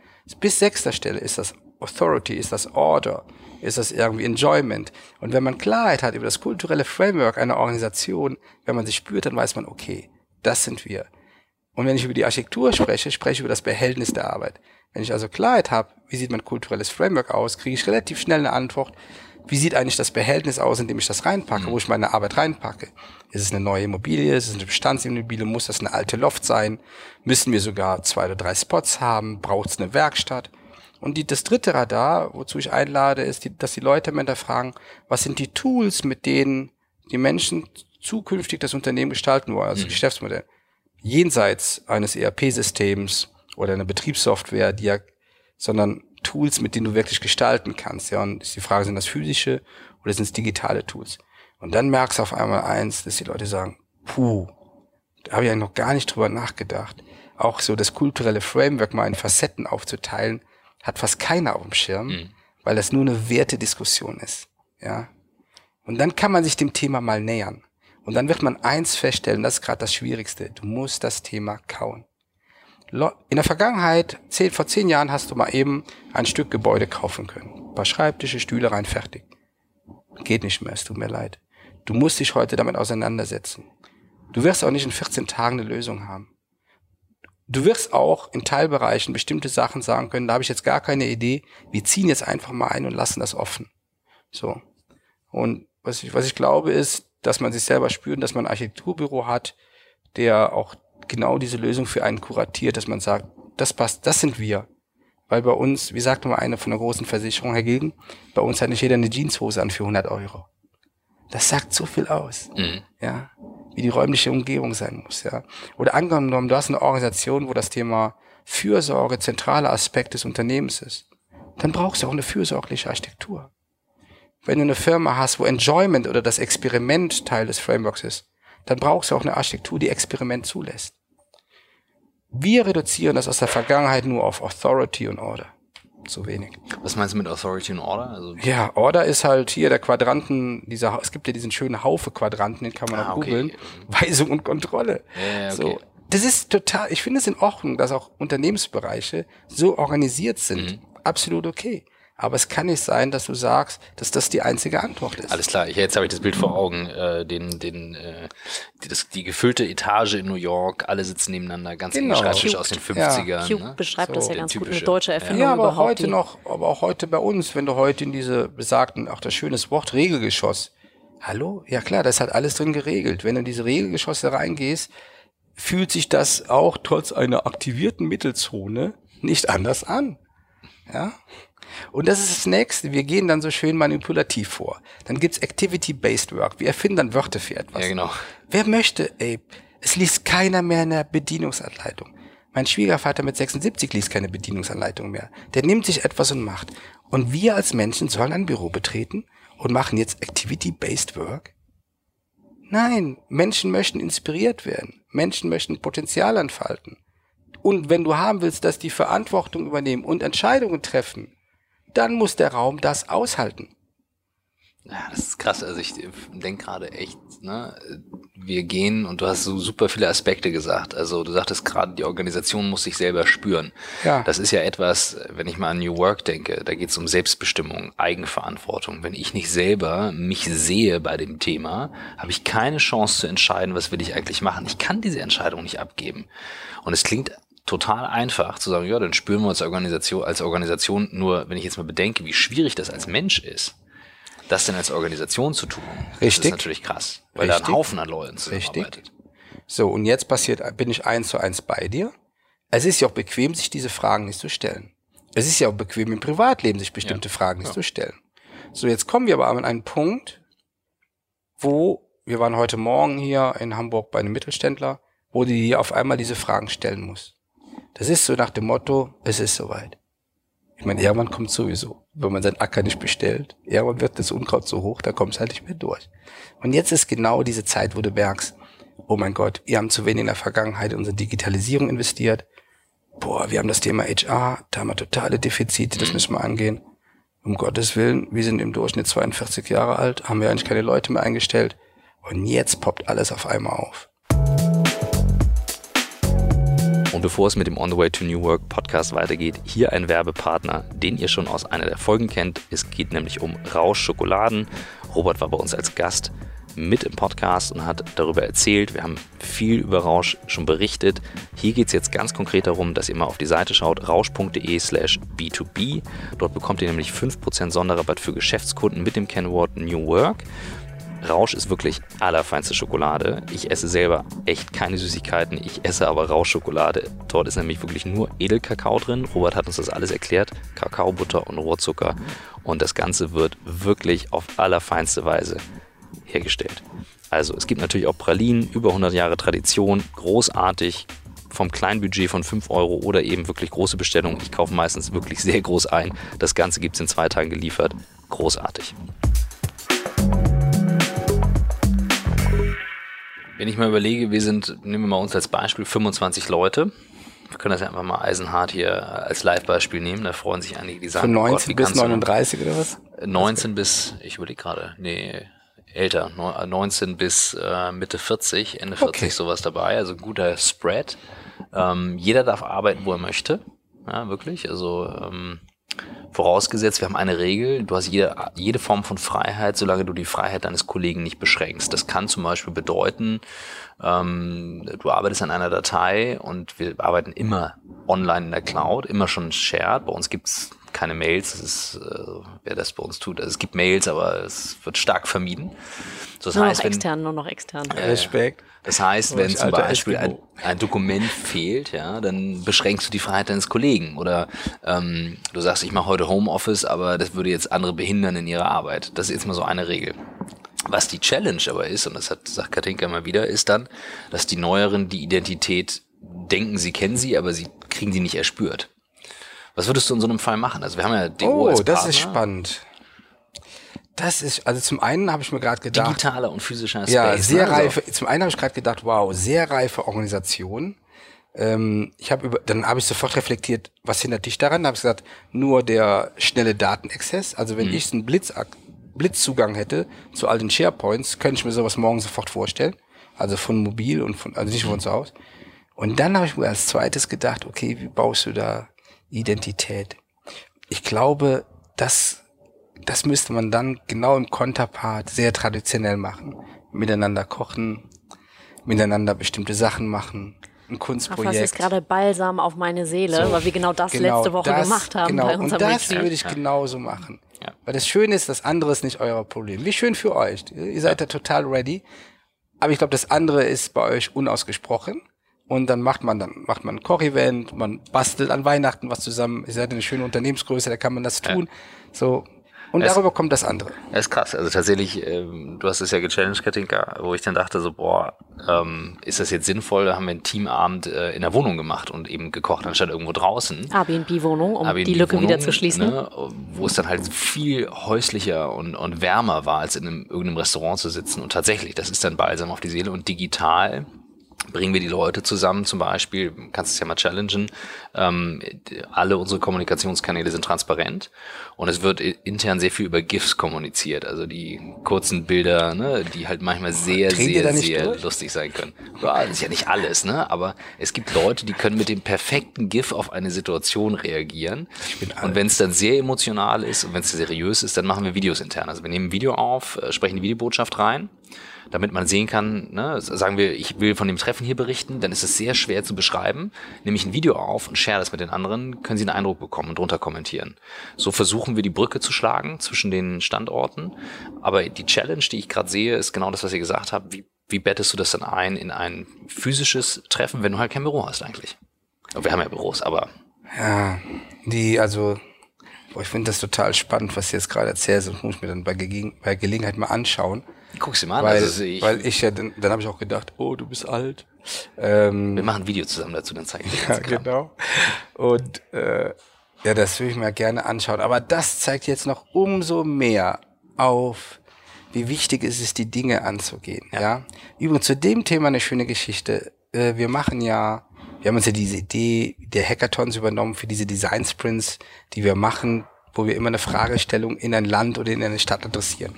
D: bis sechster Stelle? Ist das Authority? Ist das Order? Ist das irgendwie Enjoyment? Und wenn man Klarheit hat über das kulturelle Framework einer Organisation, wenn man sich spürt, dann weiß man, okay, das sind wir. Und wenn ich über die Architektur spreche, spreche ich über das Behältnis der Arbeit. Wenn ich also Klarheit habe, wie sieht mein kulturelles Framework aus, kriege ich relativ schnell eine Antwort, wie sieht eigentlich das Behältnis aus, in dem ich das reinpacke, wo ich meine Arbeit reinpacke. Ist es eine neue Immobilie, ist es eine Bestandsimmobilie, muss das eine alte Loft sein, müssen wir sogar zwei oder drei Spots haben, braucht es eine Werkstatt. Und die, das dritte Radar, wozu ich einlade, ist, die, dass die Leute mir hinterfragen, was sind die Tools, mit denen die Menschen zukünftig das Unternehmen gestalten wollen, also Geschäftsmodell jenseits eines ERP-Systems oder einer Betriebssoftware, die ja, sondern Tools, mit denen du wirklich gestalten kannst. Ja, und ist die Frage, sind das physische oder sind es digitale Tools? Und dann merkst du auf einmal eins, dass die Leute sagen, puh, da habe ich ja noch gar nicht drüber nachgedacht. Auch so das kulturelle Framework mal in Facetten aufzuteilen, hat fast keiner auf dem Schirm, weil das nur eine Wertediskussion ist. Ja. Und dann kann man sich dem Thema mal nähern. Und dann wird man eins feststellen, das ist gerade das Schwierigste. Du musst das Thema kauen. In der Vergangenheit, zehn, vor zehn Jahren, hast du mal eben ein Stück Gebäude kaufen können. Ein paar Schreibtische, Stühle rein, fertig. Geht nicht mehr, es tut mir leid. Du musst dich heute damit auseinandersetzen. Du wirst auch nicht in 14 Tagen eine Lösung haben. Du wirst auch in Teilbereichen bestimmte Sachen sagen können, da habe ich jetzt gar keine Idee. Wir ziehen jetzt einfach mal ein und lassen das offen. So. Und was ich, was ich glaube, ist, dass man sich selber spürt, dass man ein Architekturbüro hat, der auch genau diese Lösung für einen kuratiert, dass man sagt, das passt, das sind wir. Weil bei uns, wie sagte mal einer von der großen Versicherung, Herr Gilgen, bei uns hat nicht jeder eine Jeanshose an für 100 Euro. Das sagt so viel aus.
B: Mhm.
D: Ja. Wie die räumliche Umgebung sein muss, ja. Oder angenommen, du hast eine Organisation, wo das Thema Fürsorge zentraler Aspekt des Unternehmens ist. Dann brauchst du auch eine fürsorgliche Architektur. Wenn du eine Firma hast, wo Enjoyment oder das Experiment Teil des Frameworks ist, dann brauchst du auch eine Architektur, die Experiment zulässt. Wir reduzieren das aus der Vergangenheit nur auf Authority und Order. Zu wenig.
B: Was meinst du mit Authority and Order? Also,
D: Ja, Order ist halt hier der Quadranten, dieser, es gibt ja diesen schönen Haufe-Quadranten, den kann man
B: Ah,
D: auch
B: okay.
D: googeln. Weisung und Kontrolle.
B: Ja, okay.
D: So. Das ist total, ich finde es in Ordnung, dass auch Unternehmensbereiche so organisiert sind.
B: Mhm.
D: Absolut okay. Aber es kann nicht sein, dass du sagst, dass das die einzige Antwort ist.
B: Alles klar, jetzt habe ich das Bild vor Augen, äh, den, den, äh, die, das, die gefüllte Etage in New York, alle sitzen nebeneinander, ganz
D: Genau.
B: Schreibtische aus den
D: Cube.
B: 50ern.
C: Cube
B: ne?
C: beschreibt das
D: So,
C: ja
B: der
C: ganz gut, eine
B: typische.
C: deutsche
B: Ja.
C: Erfindung
D: Ja, aber auch
C: überhaupt.
D: heute noch, aber auch heute bei uns, wenn du heute in diese besagten, auch das schönes Wort Regelgeschoss. Hallo? Ja klar, das hat alles drin geregelt. Wenn du in diese Regelgeschosse reingehst, fühlt sich das auch trotz einer aktivierten Mittelzone nicht anders an. Ja? Und das ist das Nächste. Wir gehen dann so schön manipulativ vor. Dann gibt's Activity-Based Work. Wir erfinden dann Wörter für etwas.
B: Ja, genau.
D: Wer möchte, ey, es liest keiner mehr eine Bedienungsanleitung. Mein Schwiegervater mit 76 liest keine Bedienungsanleitung mehr. Der nimmt sich etwas und macht. Und wir als Menschen sollen ein Büro betreten und machen jetzt Activity-Based Work? Nein, Menschen möchten inspiriert werden. Menschen möchten Potenzial entfalten. Und wenn du haben willst, dass die Verantwortung übernehmen und Entscheidungen treffen, dann muss der Raum das aushalten.
B: Ja, das ist krass. Also ich denke gerade echt, ne, wir gehen und du hast so super viele Aspekte gesagt. Also du sagtest gerade, die Organisation muss sich selber spüren.
D: Ja.
B: Das ist ja etwas, wenn ich mal an New Work denke, da geht es um Selbstbestimmung, Eigenverantwortung. Wenn ich nicht selber mich sehe bei dem Thema, habe ich keine Chance zu entscheiden, was will ich eigentlich machen. Ich kann diese Entscheidung nicht abgeben. Und es klingt total einfach zu sagen, ja, dann spüren wir uns Organisation, als Organisation. Nur wenn ich jetzt mal bedenke, wie schwierig das als Mensch ist, das denn als Organisation zu tun, das
D: Richtig.
B: ist natürlich krass, weil da
D: Richtig.
B: ein Haufen an Leuten zusammenarbeitet.
D: Richtig. So, und jetzt passiert, bin ich eins zu eins bei dir. Es ist ja auch bequem, sich diese Fragen nicht zu stellen. Es ist ja auch bequem im Privatleben, sich bestimmte Fragen nicht zu stellen. So, jetzt kommen wir aber an einen Punkt, wo wir waren heute Morgen hier in Hamburg bei einem Mittelständler, wo die auf einmal diese Fragen stellen muss. Das ist so nach dem Motto, es ist soweit. Ich meine, irgendwann kommt sowieso, wenn man seinen Acker nicht bestellt, irgendwann wird das Unkraut so hoch, da kommt es halt nicht mehr durch. Und jetzt ist genau diese Zeit, wo du merkst, oh mein Gott, wir haben zu wenig in der Vergangenheit in unsere Digitalisierung investiert. Boah, wir haben das Thema HR, da haben wir totale Defizite, das müssen wir angehen. Um Gottes Willen, wir sind im Durchschnitt 42 Jahre alt, haben wir eigentlich keine Leute mehr eingestellt. Und jetzt poppt alles auf einmal auf.
B: Bevor es mit dem On the Way to New Work Podcast weitergeht, hier ein Werbepartner, den ihr schon aus einer der Folgen kennt. Es geht nämlich um Rausch Schokoladen. Robert war bei uns als Gast mit im Podcast und hat darüber erzählt. Wir haben viel über Rausch schon berichtet. Hier geht es jetzt ganz konkret darum, dass ihr mal auf die Seite schaut, rausch.de slash B2B. Dort bekommt ihr nämlich 5% Sonderrabatt für Geschäftskunden mit dem Kennwort New Work. Rausch ist wirklich allerfeinste Schokolade. Ich esse selber echt keine Süßigkeiten. Ich esse aber Rauschschokolade. Dort ist nämlich wirklich nur Edelkakao drin. Robert hat uns das alles erklärt. Kakaobutter und Rohrzucker. Und das Ganze wird wirklich auf allerfeinste Weise hergestellt. Also es gibt natürlich auch Pralinen, über 100 Jahre Tradition, großartig, vom kleinen Budget von 5 Euro oder eben wirklich große Bestellungen. Ich kaufe meistens wirklich sehr groß ein. Das Ganze gibt es in zwei Tagen geliefert. Großartig. Wenn ich mal überlege, wir sind, nehmen wir mal uns als Beispiel, 25 Leute. Wir können das ja einfach mal eisenhart hier als Live-Beispiel nehmen. Da freuen sich einige, die sagen,
D: Von
B: oh
D: 19
B: Gott, wie
D: bis
B: kannst du-
D: 39 oder was?
B: 19 bis, ich überlege gerade, nee, älter, neu- 19 bis äh, Mitte 40, Ende 40
D: Okay.
B: sowas dabei, also guter Spread. Ähm, jeder darf arbeiten, wo er möchte, ja, wirklich, also ähm, vorausgesetzt, wir haben eine Regel, du hast jede, jede Form von Freiheit, solange du die Freiheit deines Kollegen nicht beschränkst. Das kann zum Beispiel bedeuten, ähm, du arbeitest an einer Datei und wir arbeiten immer online in der Cloud, immer schon shared. Bei uns gibt's keine Mails, das ist, äh, wer das bei uns tut. Also es gibt Mails, aber es wird stark vermieden. So, das
C: Nur
B: heißt,
C: noch
B: wenn,
C: extern, nur noch extern.
D: Respekt.
B: das heißt, wenn zum Beispiel ein, ein Dokument fehlt, ja, dann beschränkst du die Freiheit deines Kollegen. Oder ähm, du sagst, ich mache heute Homeoffice, aber das würde jetzt andere behindern in ihrer Arbeit. Das ist jetzt mal so eine Regel. Was die Challenge aber ist, und das hat, sagt Katinka mal wieder, ist dann, dass die Neueren die Identität denken, sie kennen sie, aber sie kriegen die nicht erspürt. Was würdest du in so einem Fall machen? Also wir haben ja DO
D: Oh,
B: als
D: das
B: Partner,
D: ist spannend. Das ist, also zum einen habe ich mir gerade gedacht,
B: Digitaler und physischer Space.
D: ja, sehr
B: ne? Also,
D: reife, zum einen habe ich gerade gedacht, wow, sehr reife Organisation. Ähm, ich habe über, dann habe ich sofort reflektiert, was hindert dich daran? Da habe ich gesagt, nur der schnelle Datenexzess. Also
B: Mhm.
D: wenn ich einen Blitz, Blitzzugang hätte zu all den SharePoints, könnte ich mir sowas morgen sofort vorstellen. Also von mobil und von, also nicht von zu Hause. Und dann habe ich mir als zweites gedacht, okay, wie baust du da Identität? Ich glaube, das, das müsste man dann genau im Konterpart sehr traditionell machen. Miteinander kochen, miteinander bestimmte Sachen machen, ein Kunstprojekt.
C: das ist gerade Balsam auf meine Seele,
D: So.
C: weil wir genau das
D: Genau
C: letzte Woche
D: das-
C: gemacht haben
D: genau.
C: bei
D: Und
C: unserem
D: das
C: Retreat.
D: würde ich genauso machen.
B: Ja.
D: Weil das Schöne ist, das andere ist nicht euer Problem. Wie schön für euch. Ihr seid da total ready. Aber ich glaube, das andere ist bei euch unausgesprochen. Und dann macht man dann macht man ein Koch-Event, man bastelt an Weihnachten was zusammen. Ihr seid eine schöne Unternehmensgröße, da kann man das tun. So. Und
B: Es-
D: darüber kommt das andere.
B: Ja, ist krass. Also tatsächlich, ähm, du hast es ja gechallenged, Katinka, wo ich dann dachte so, boah, ähm, ist das jetzt sinnvoll? Da haben wir einen Teamabend äh, in der Wohnung gemacht und eben gekocht, anstatt irgendwo draußen.
C: Airbnb-Wohnung, um
B: Airbnb
C: die Lücke wieder
B: Wohnung,
C: zu schließen.
B: Ne, wo es dann halt viel häuslicher und, und wärmer war, als in einem, irgendeinem Restaurant zu sitzen. Und tatsächlich, das ist dann balsam auf die Seele und digital bringen wir die Leute zusammen, zum Beispiel, kannst du es ja mal challengen, ähm, alle unsere Kommunikationskanäle sind transparent und es wird intern sehr viel über GIFs kommuniziert, also die kurzen Bilder, ne, die halt manchmal sehr,
D: Drehen
B: sehr, sehr lustig sein können. Das ist ja nicht alles, ne, aber es gibt Leute, die können mit dem perfekten GIF auf eine Situation reagieren. Und wenn es dann sehr emotional ist und wenn es seriös ist, dann machen wir Videos intern. Also wir nehmen ein Video auf, äh, sprechen die Videobotschaft rein damit man sehen kann, ne, sagen wir, ich will von dem Treffen hier berichten, dann ist es sehr schwer zu beschreiben. Nehme ich ein Video auf und share das mit den anderen, können sie einen Eindruck bekommen und drunter kommentieren. So versuchen wir die Brücke zu schlagen zwischen den Standorten. Aber die Challenge, die ich gerade sehe, ist genau das, was ihr gesagt habt. Wie, wie bettest du das dann ein in ein physisches Treffen, wenn du halt kein Büro hast eigentlich? Wir haben ja Büros, aber.
D: Ja, die, also, boah, ich finde das total spannend, was du jetzt gerade erzählst und muss mir dann bei, Ge bei Gelegenheit mal anschauen.
B: Guck sie mal an.
D: Weil,
B: also ich,
D: weil ich ja, dann, dann habe ich auch gedacht, oh, du bist alt. Ähm,
B: wir machen ein Video zusammen dazu, dann zeige ich dir
D: ja, genau. Und äh, ja, das würde ich mir gerne anschauen. Aber das zeigt jetzt noch umso mehr auf, wie wichtig es ist, die Dinge anzugehen. Ja. ja? Übrigens zu dem Thema eine schöne Geschichte. Äh, wir machen ja, wir haben uns ja diese Idee der Hackathons übernommen für diese Design Sprints, die wir machen, wo wir immer eine Fragestellung in ein Land oder in eine Stadt adressieren.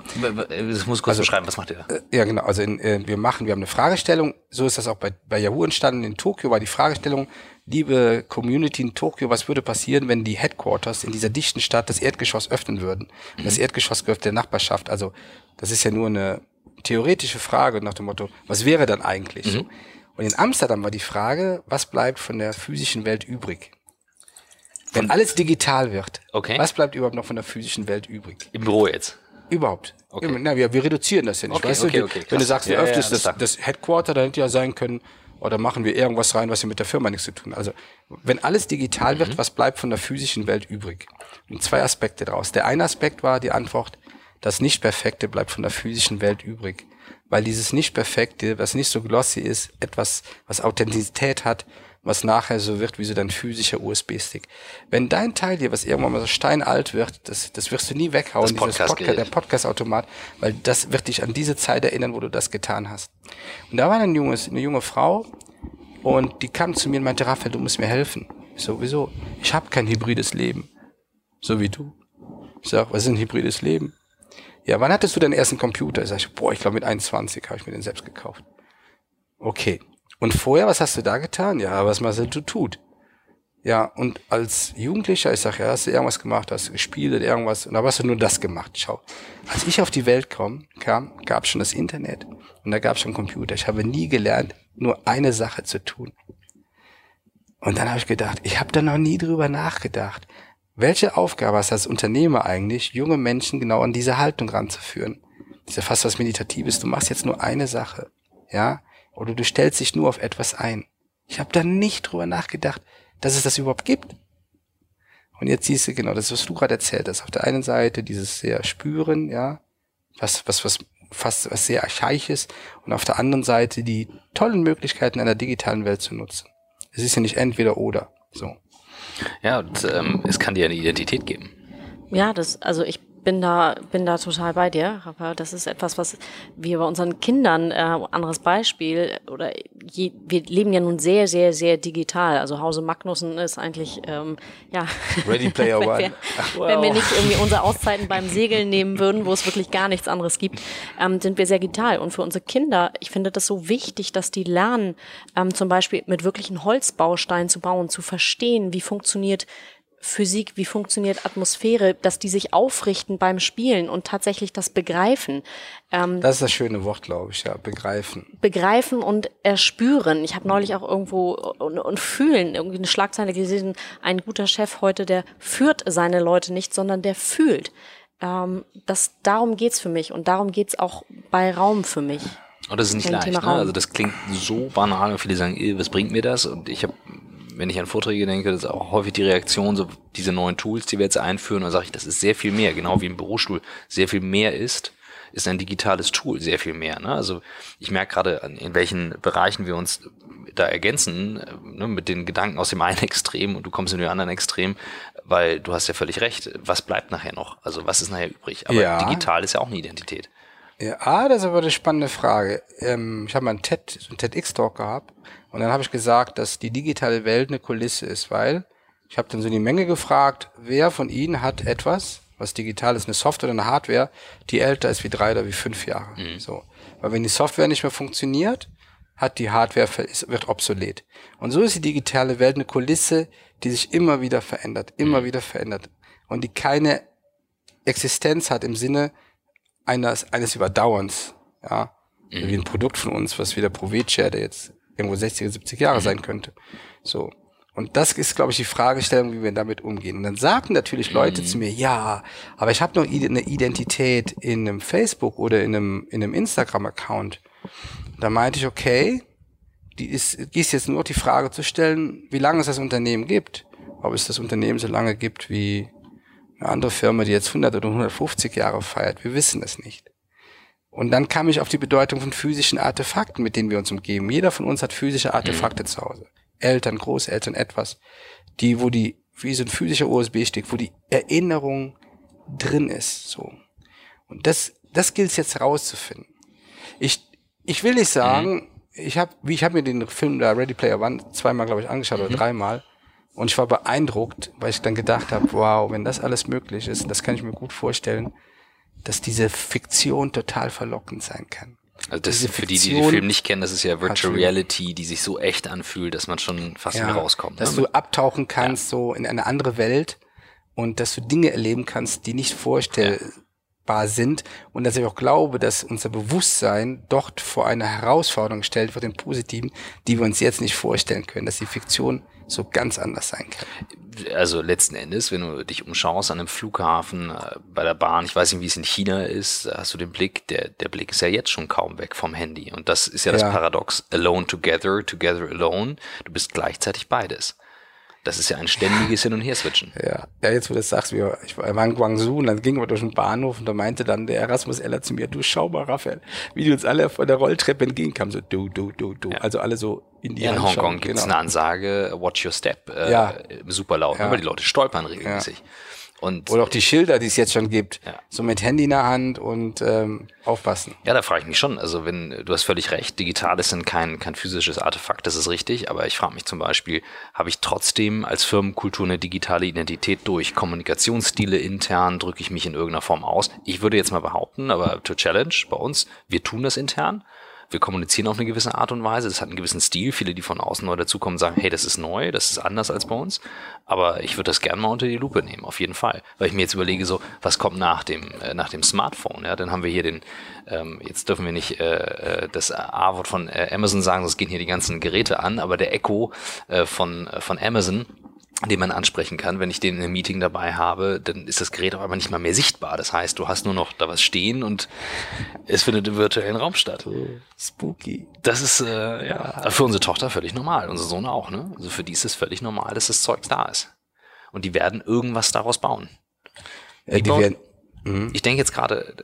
B: Das muss kurz also, beschreiben, was macht ihr?
D: Äh, ja, genau. Also in, äh, wir machen, wir haben eine Fragestellung. So ist das auch bei, bei Yahoo entstanden. In Tokio war die Fragestellung, liebe Community in Tokio, was würde passieren, wenn die Headquarters in dieser dichten Stadt das Erdgeschoss öffnen würden? Mhm. Das Erdgeschoss gehört der Nachbarschaft. Also das ist ja nur eine theoretische Frage nach dem Motto, was wäre dann eigentlich? Mhm. Und in Amsterdam war die Frage, was bleibt von der physischen Welt übrig? Wenn alles digital wird,
B: okay.
D: was bleibt überhaupt noch von der physischen Welt übrig?
B: Im Büro jetzt?
D: Überhaupt. Okay. Na, wir, wir reduzieren das ja nicht.
B: Okay,
D: weißt
B: okay,
D: du,
B: okay,
D: wenn du sagst, wir
B: ja,
D: öffnen
B: ja,
D: das, das Headquarter, dann hätte ja sein können, oder machen wir irgendwas rein, was ja mit der Firma nichts zu tun hat. Also, wenn alles digital wird, mhm. was bleibt von der physischen Welt übrig? Und zwei Aspekte daraus. Der eine Aspekt war die Antwort, das Nicht-Perfekte bleibt von der physischen Welt übrig. Weil dieses Nicht-Perfekte, was nicht so glossy ist, etwas, was Authentizität hat, was nachher so wird wie so dein physischer USB-Stick. Wenn dein Teil hier, was irgendwann mal so steinalt wird, das, das wirst du nie weghauen,
B: das Podcast
D: Podcast, der Podcast-Automat, weil das wird dich an diese Zeit erinnern, wo du das getan hast. Und da war ein junges, eine junge Frau und die kam zu mir und meinte, Raphael, du musst mir helfen. Ich so, wieso? Ich habe kein hybrides Leben. So wie du. Ich sag, was ist ein hybrides Leben? Ja, wann hattest du deinen ersten Computer? Ich sag, boah, ich glaube mit 21 habe ich mir den selbst gekauft. Okay, und vorher, was hast du da getan? Ja, was Marcel tut. Ja, und als Jugendlicher, ich sag, ja, hast du irgendwas gemacht, hast du gespielt oder irgendwas, und da hast du nur das gemacht. Schau, als ich auf die Welt komm, kam, gab es schon das Internet und da gab es schon Computer. Ich habe nie gelernt, nur eine Sache zu tun. Und dann habe ich gedacht, ich habe da noch nie drüber nachgedacht. Welche Aufgabe hast du als Unternehmer eigentlich, junge Menschen genau an diese Haltung ranzuführen? Das ist ja fast was Meditatives. Du machst jetzt nur eine Sache. Ja, oder du stellst dich nur auf etwas ein. Ich habe da nicht drüber nachgedacht, dass es das überhaupt gibt. Und jetzt siehst du genau das, was du gerade erzählt hast. Auf der einen Seite dieses sehr Spüren, ja, was, was, was fast was sehr archaisches und auf der anderen Seite die tollen Möglichkeiten einer digitalen Welt zu nutzen. Es ist ja nicht entweder oder. So.
B: Ja, und ähm, es kann dir eine Identität geben.
C: Ja, das, also ich bin da, bin da total bei dir, Rafa. Das ist etwas, was wir bei unseren Kindern, äh, anderes Beispiel, oder je, wir leben ja nun sehr, sehr, sehr digital. Also Hause Magnussen ist eigentlich, ähm, ja.
D: Ready Player
C: wenn
D: One.
C: Wir, wow. Wenn wir nicht irgendwie unsere Auszeiten beim Segeln nehmen würden, wo es wirklich gar nichts anderes gibt, ähm, sind wir sehr digital. Und für unsere Kinder, ich finde das so wichtig, dass die lernen, ähm, zum Beispiel mit wirklichen Holzbausteinen zu bauen, zu verstehen, wie funktioniert Physik, wie funktioniert Atmosphäre, dass die sich aufrichten beim Spielen und tatsächlich das begreifen.
D: Ähm, das ist das schöne Wort, glaube ich, ja, begreifen.
C: Begreifen und erspüren. Ich habe neulich auch irgendwo und, und, fühlen, irgendwie eine Schlagzeile gesehen, ein guter Chef heute, der führt seine Leute nicht, sondern der fühlt. Ähm, das, darum geht's für mich und darum geht's auch bei Raum für mich.
B: Und das ist nicht leicht, ne? Also das klingt so banal und viele sagen, was bringt mir das? Und ich habe wenn ich an Vorträge denke, das ist auch häufig die Reaktion, so diese neuen Tools, die wir jetzt einführen, dann sage ich, das ist sehr viel mehr, genau wie im Bürostuhl sehr viel mehr ist, ist ein digitales Tool sehr viel mehr. Ne? Also ich merke gerade, in welchen Bereichen wir uns da ergänzen, ne, mit den Gedanken aus dem einen Extrem und du kommst in den anderen Extrem, weil du hast ja völlig recht, was bleibt nachher noch? Also was ist nachher übrig? Aber
D: ja.
B: digital ist ja auch eine Identität.
D: Ja, ah, das ist aber eine spannende Frage. Ähm, ich habe mal einen TED, so einen TEDx-Talk gehabt und dann habe ich gesagt, dass die digitale Welt eine Kulisse ist, weil ich habe dann so die Menge gefragt, wer von Ihnen hat etwas, was digital ist, eine Software oder eine Hardware, die älter ist wie drei oder wie fünf Jahre. Mhm. So. Weil wenn die Software nicht mehr funktioniert, hat die Hardware, wird obsolet. Und so ist die digitale Welt eine Kulisse, die sich immer wieder verändert, immer mhm. wieder verändert. Und die keine Existenz hat im Sinne eines, eines Überdauerns. Ja. Mhm. Wie ein Produkt von uns, was wie der Provetshare, der jetzt irgendwo 60 oder 70 Jahre mhm. sein könnte. So. Und das ist, glaube ich, die Fragestellung, wie wir damit umgehen. Und dann sagen natürlich Leute mhm. zu mir, ja, aber ich habe noch eine Identität in einem Facebook oder in einem, in einem Instagram-Account. Da meinte ich, okay, die ist, ist jetzt nur die Frage zu stellen, wie lange es das Unternehmen gibt. Ob es das Unternehmen so lange gibt wie eine andere Firma, die jetzt 100 oder 150 Jahre feiert. Wir wissen es nicht. Und dann kam ich auf die Bedeutung von physischen Artefakten, mit denen wir uns umgeben. Jeder von uns hat physische Artefakte mhm. zu Hause. Eltern, Großeltern, etwas, die, wo die, wie so ein physischer USB-Stick, wo die Erinnerung drin ist, so. Und das, das gilt es jetzt rauszufinden. Ich, ich will nicht sagen, mhm. ich habe, wie ich habe mir den Film da Ready Player One zweimal, glaube ich, angeschaut mhm. oder dreimal. Und ich war beeindruckt, weil ich dann gedacht habe, wow, wenn das alles möglich ist, das kann ich mir gut vorstellen, dass diese Fiktion total verlockend sein kann.
B: Also das diese für die, die den Film nicht kennen, das ist ja Virtual Reality, die sich so echt anfühlt, dass man schon fast ja, rauskommt.
D: Dass ne? du abtauchen kannst ja. so in eine andere Welt und dass du Dinge erleben kannst, die nicht vorstellbar ja. sind und dass ich auch glaube, dass unser Bewusstsein dort vor eine Herausforderung gestellt wird, im Positiven, die wir uns jetzt nicht vorstellen können, dass die Fiktion so ganz anders sein kann.
B: Also letzten Endes, wenn du dich umschaust an einem Flughafen, äh, bei der Bahn, ich weiß nicht, wie es in China ist, hast du den Blick, der, der Blick ist ja jetzt schon kaum weg vom Handy. Und das ist ja, ja. das Paradox. Alone together, together alone. Du bist gleichzeitig beides. Das ist ja ein ständiges Hin- und Her-Switchen.
D: Ja. ja, jetzt wo du das sagst, wir, ich war in Guangzhou und dann gingen wir durch den Bahnhof und da meinte dann der Erasmus Eller zu mir, du schau mal, Raphael, wie die uns alle von der Rolltreppe entgegenkamen, so du, du, du, du. Ja. Also alle so in die
B: In Hongkong gibt es genau. eine Ansage, watch your step, äh, ja. super laut, ja. weil die Leute stolpern regelmäßig. Ja.
D: Und Oder auch die Schilder, die es jetzt schon gibt. Ja. So mit Handy in der Hand und ähm, aufpassen.
B: Ja, da frage ich mich schon. Also wenn, du hast völlig recht, digitales sind kein, kein physisches Artefakt, das ist richtig, aber ich frage mich zum Beispiel, habe ich trotzdem als Firmenkultur eine digitale Identität durch Kommunikationsstile intern, drücke ich mich in irgendeiner Form aus? Ich würde jetzt mal behaupten, aber to challenge bei uns, wir tun das intern wir kommunizieren auf eine gewisse Art und Weise, das hat einen gewissen Stil. Viele, die von außen neu dazukommen, sagen, hey, das ist neu, das ist anders als bei uns. Aber ich würde das gerne mal unter die Lupe nehmen, auf jeden Fall. Weil ich mir jetzt überlege, so, was kommt nach dem, äh, nach dem Smartphone? Ja, dann haben wir hier den, ähm, jetzt dürfen wir nicht äh, äh das A-Wort von äh, Amazon sagen, das gehen hier die ganzen Geräte an, aber der Echo äh, von, äh, von Amazon, den man ansprechen kann. Wenn ich den in einem Meeting dabei habe, dann ist das Gerät auf einmal nicht mal mehr sichtbar. Das heißt, du hast nur noch da was stehen und es findet im virtuellen Raum statt.
D: Spooky.
B: Das ist äh, ja für unsere Tochter völlig normal, unser Sohn auch. Ne? Also für die ist es völlig normal, dass das Zeug da ist. Und die werden irgendwas daraus bauen.
D: Ja, die, werden,
B: Mhm. Ich denke jetzt gerade,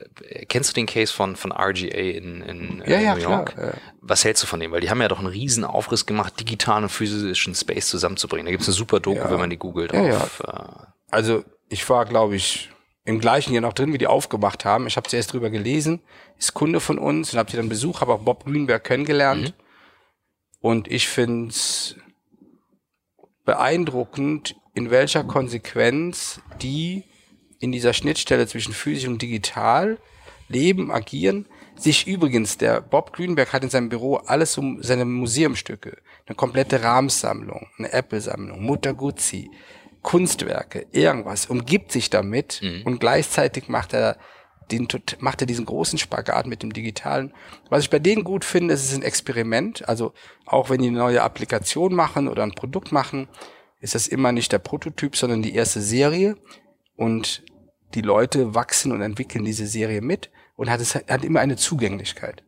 B: kennst du den Case von, von RGA in, in
D: äh, ja, ja, New York?
B: Klar, ja. Was hältst du von dem? Weil die haben ja doch einen riesen Aufriss gemacht, digitalen und physischen Space zusammenzubringen. Da gibt es eine super Doku, wenn man die googelt.
D: Auf. Äh, also ich war, glaube ich, im gleichen Jahr noch drin, wie die aufgemacht haben. Ich habe zuerst drüber gelesen, ist Kunde von uns und habe sie dann Besuch, habe auch Bob Greenberg kennengelernt. Mhm. Und ich finde es beeindruckend, in welcher Konsequenz die in dieser Schnittstelle zwischen physisch und digital leben, agieren. Sich übrigens, der Bob Greenberg hat in seinem Büro alles um seine Museumstücke, eine komplette Rahmsammlung, eine Apple-Sammlung, Mutter Guzzi, Kunstwerke, irgendwas, umgibt sich damit mhm. und gleichzeitig macht er den, macht er diesen großen Spagat mit dem Digitalen. Was ich bei denen gut finde, ist es ein Experiment. Also auch wenn die eine neue Applikation machen oder ein Produkt machen, ist das immer nicht der Prototyp, sondern die erste Serie. Und die Leute wachsen und entwickeln diese Serie mit und hat es hat immer eine Zugänglichkeit.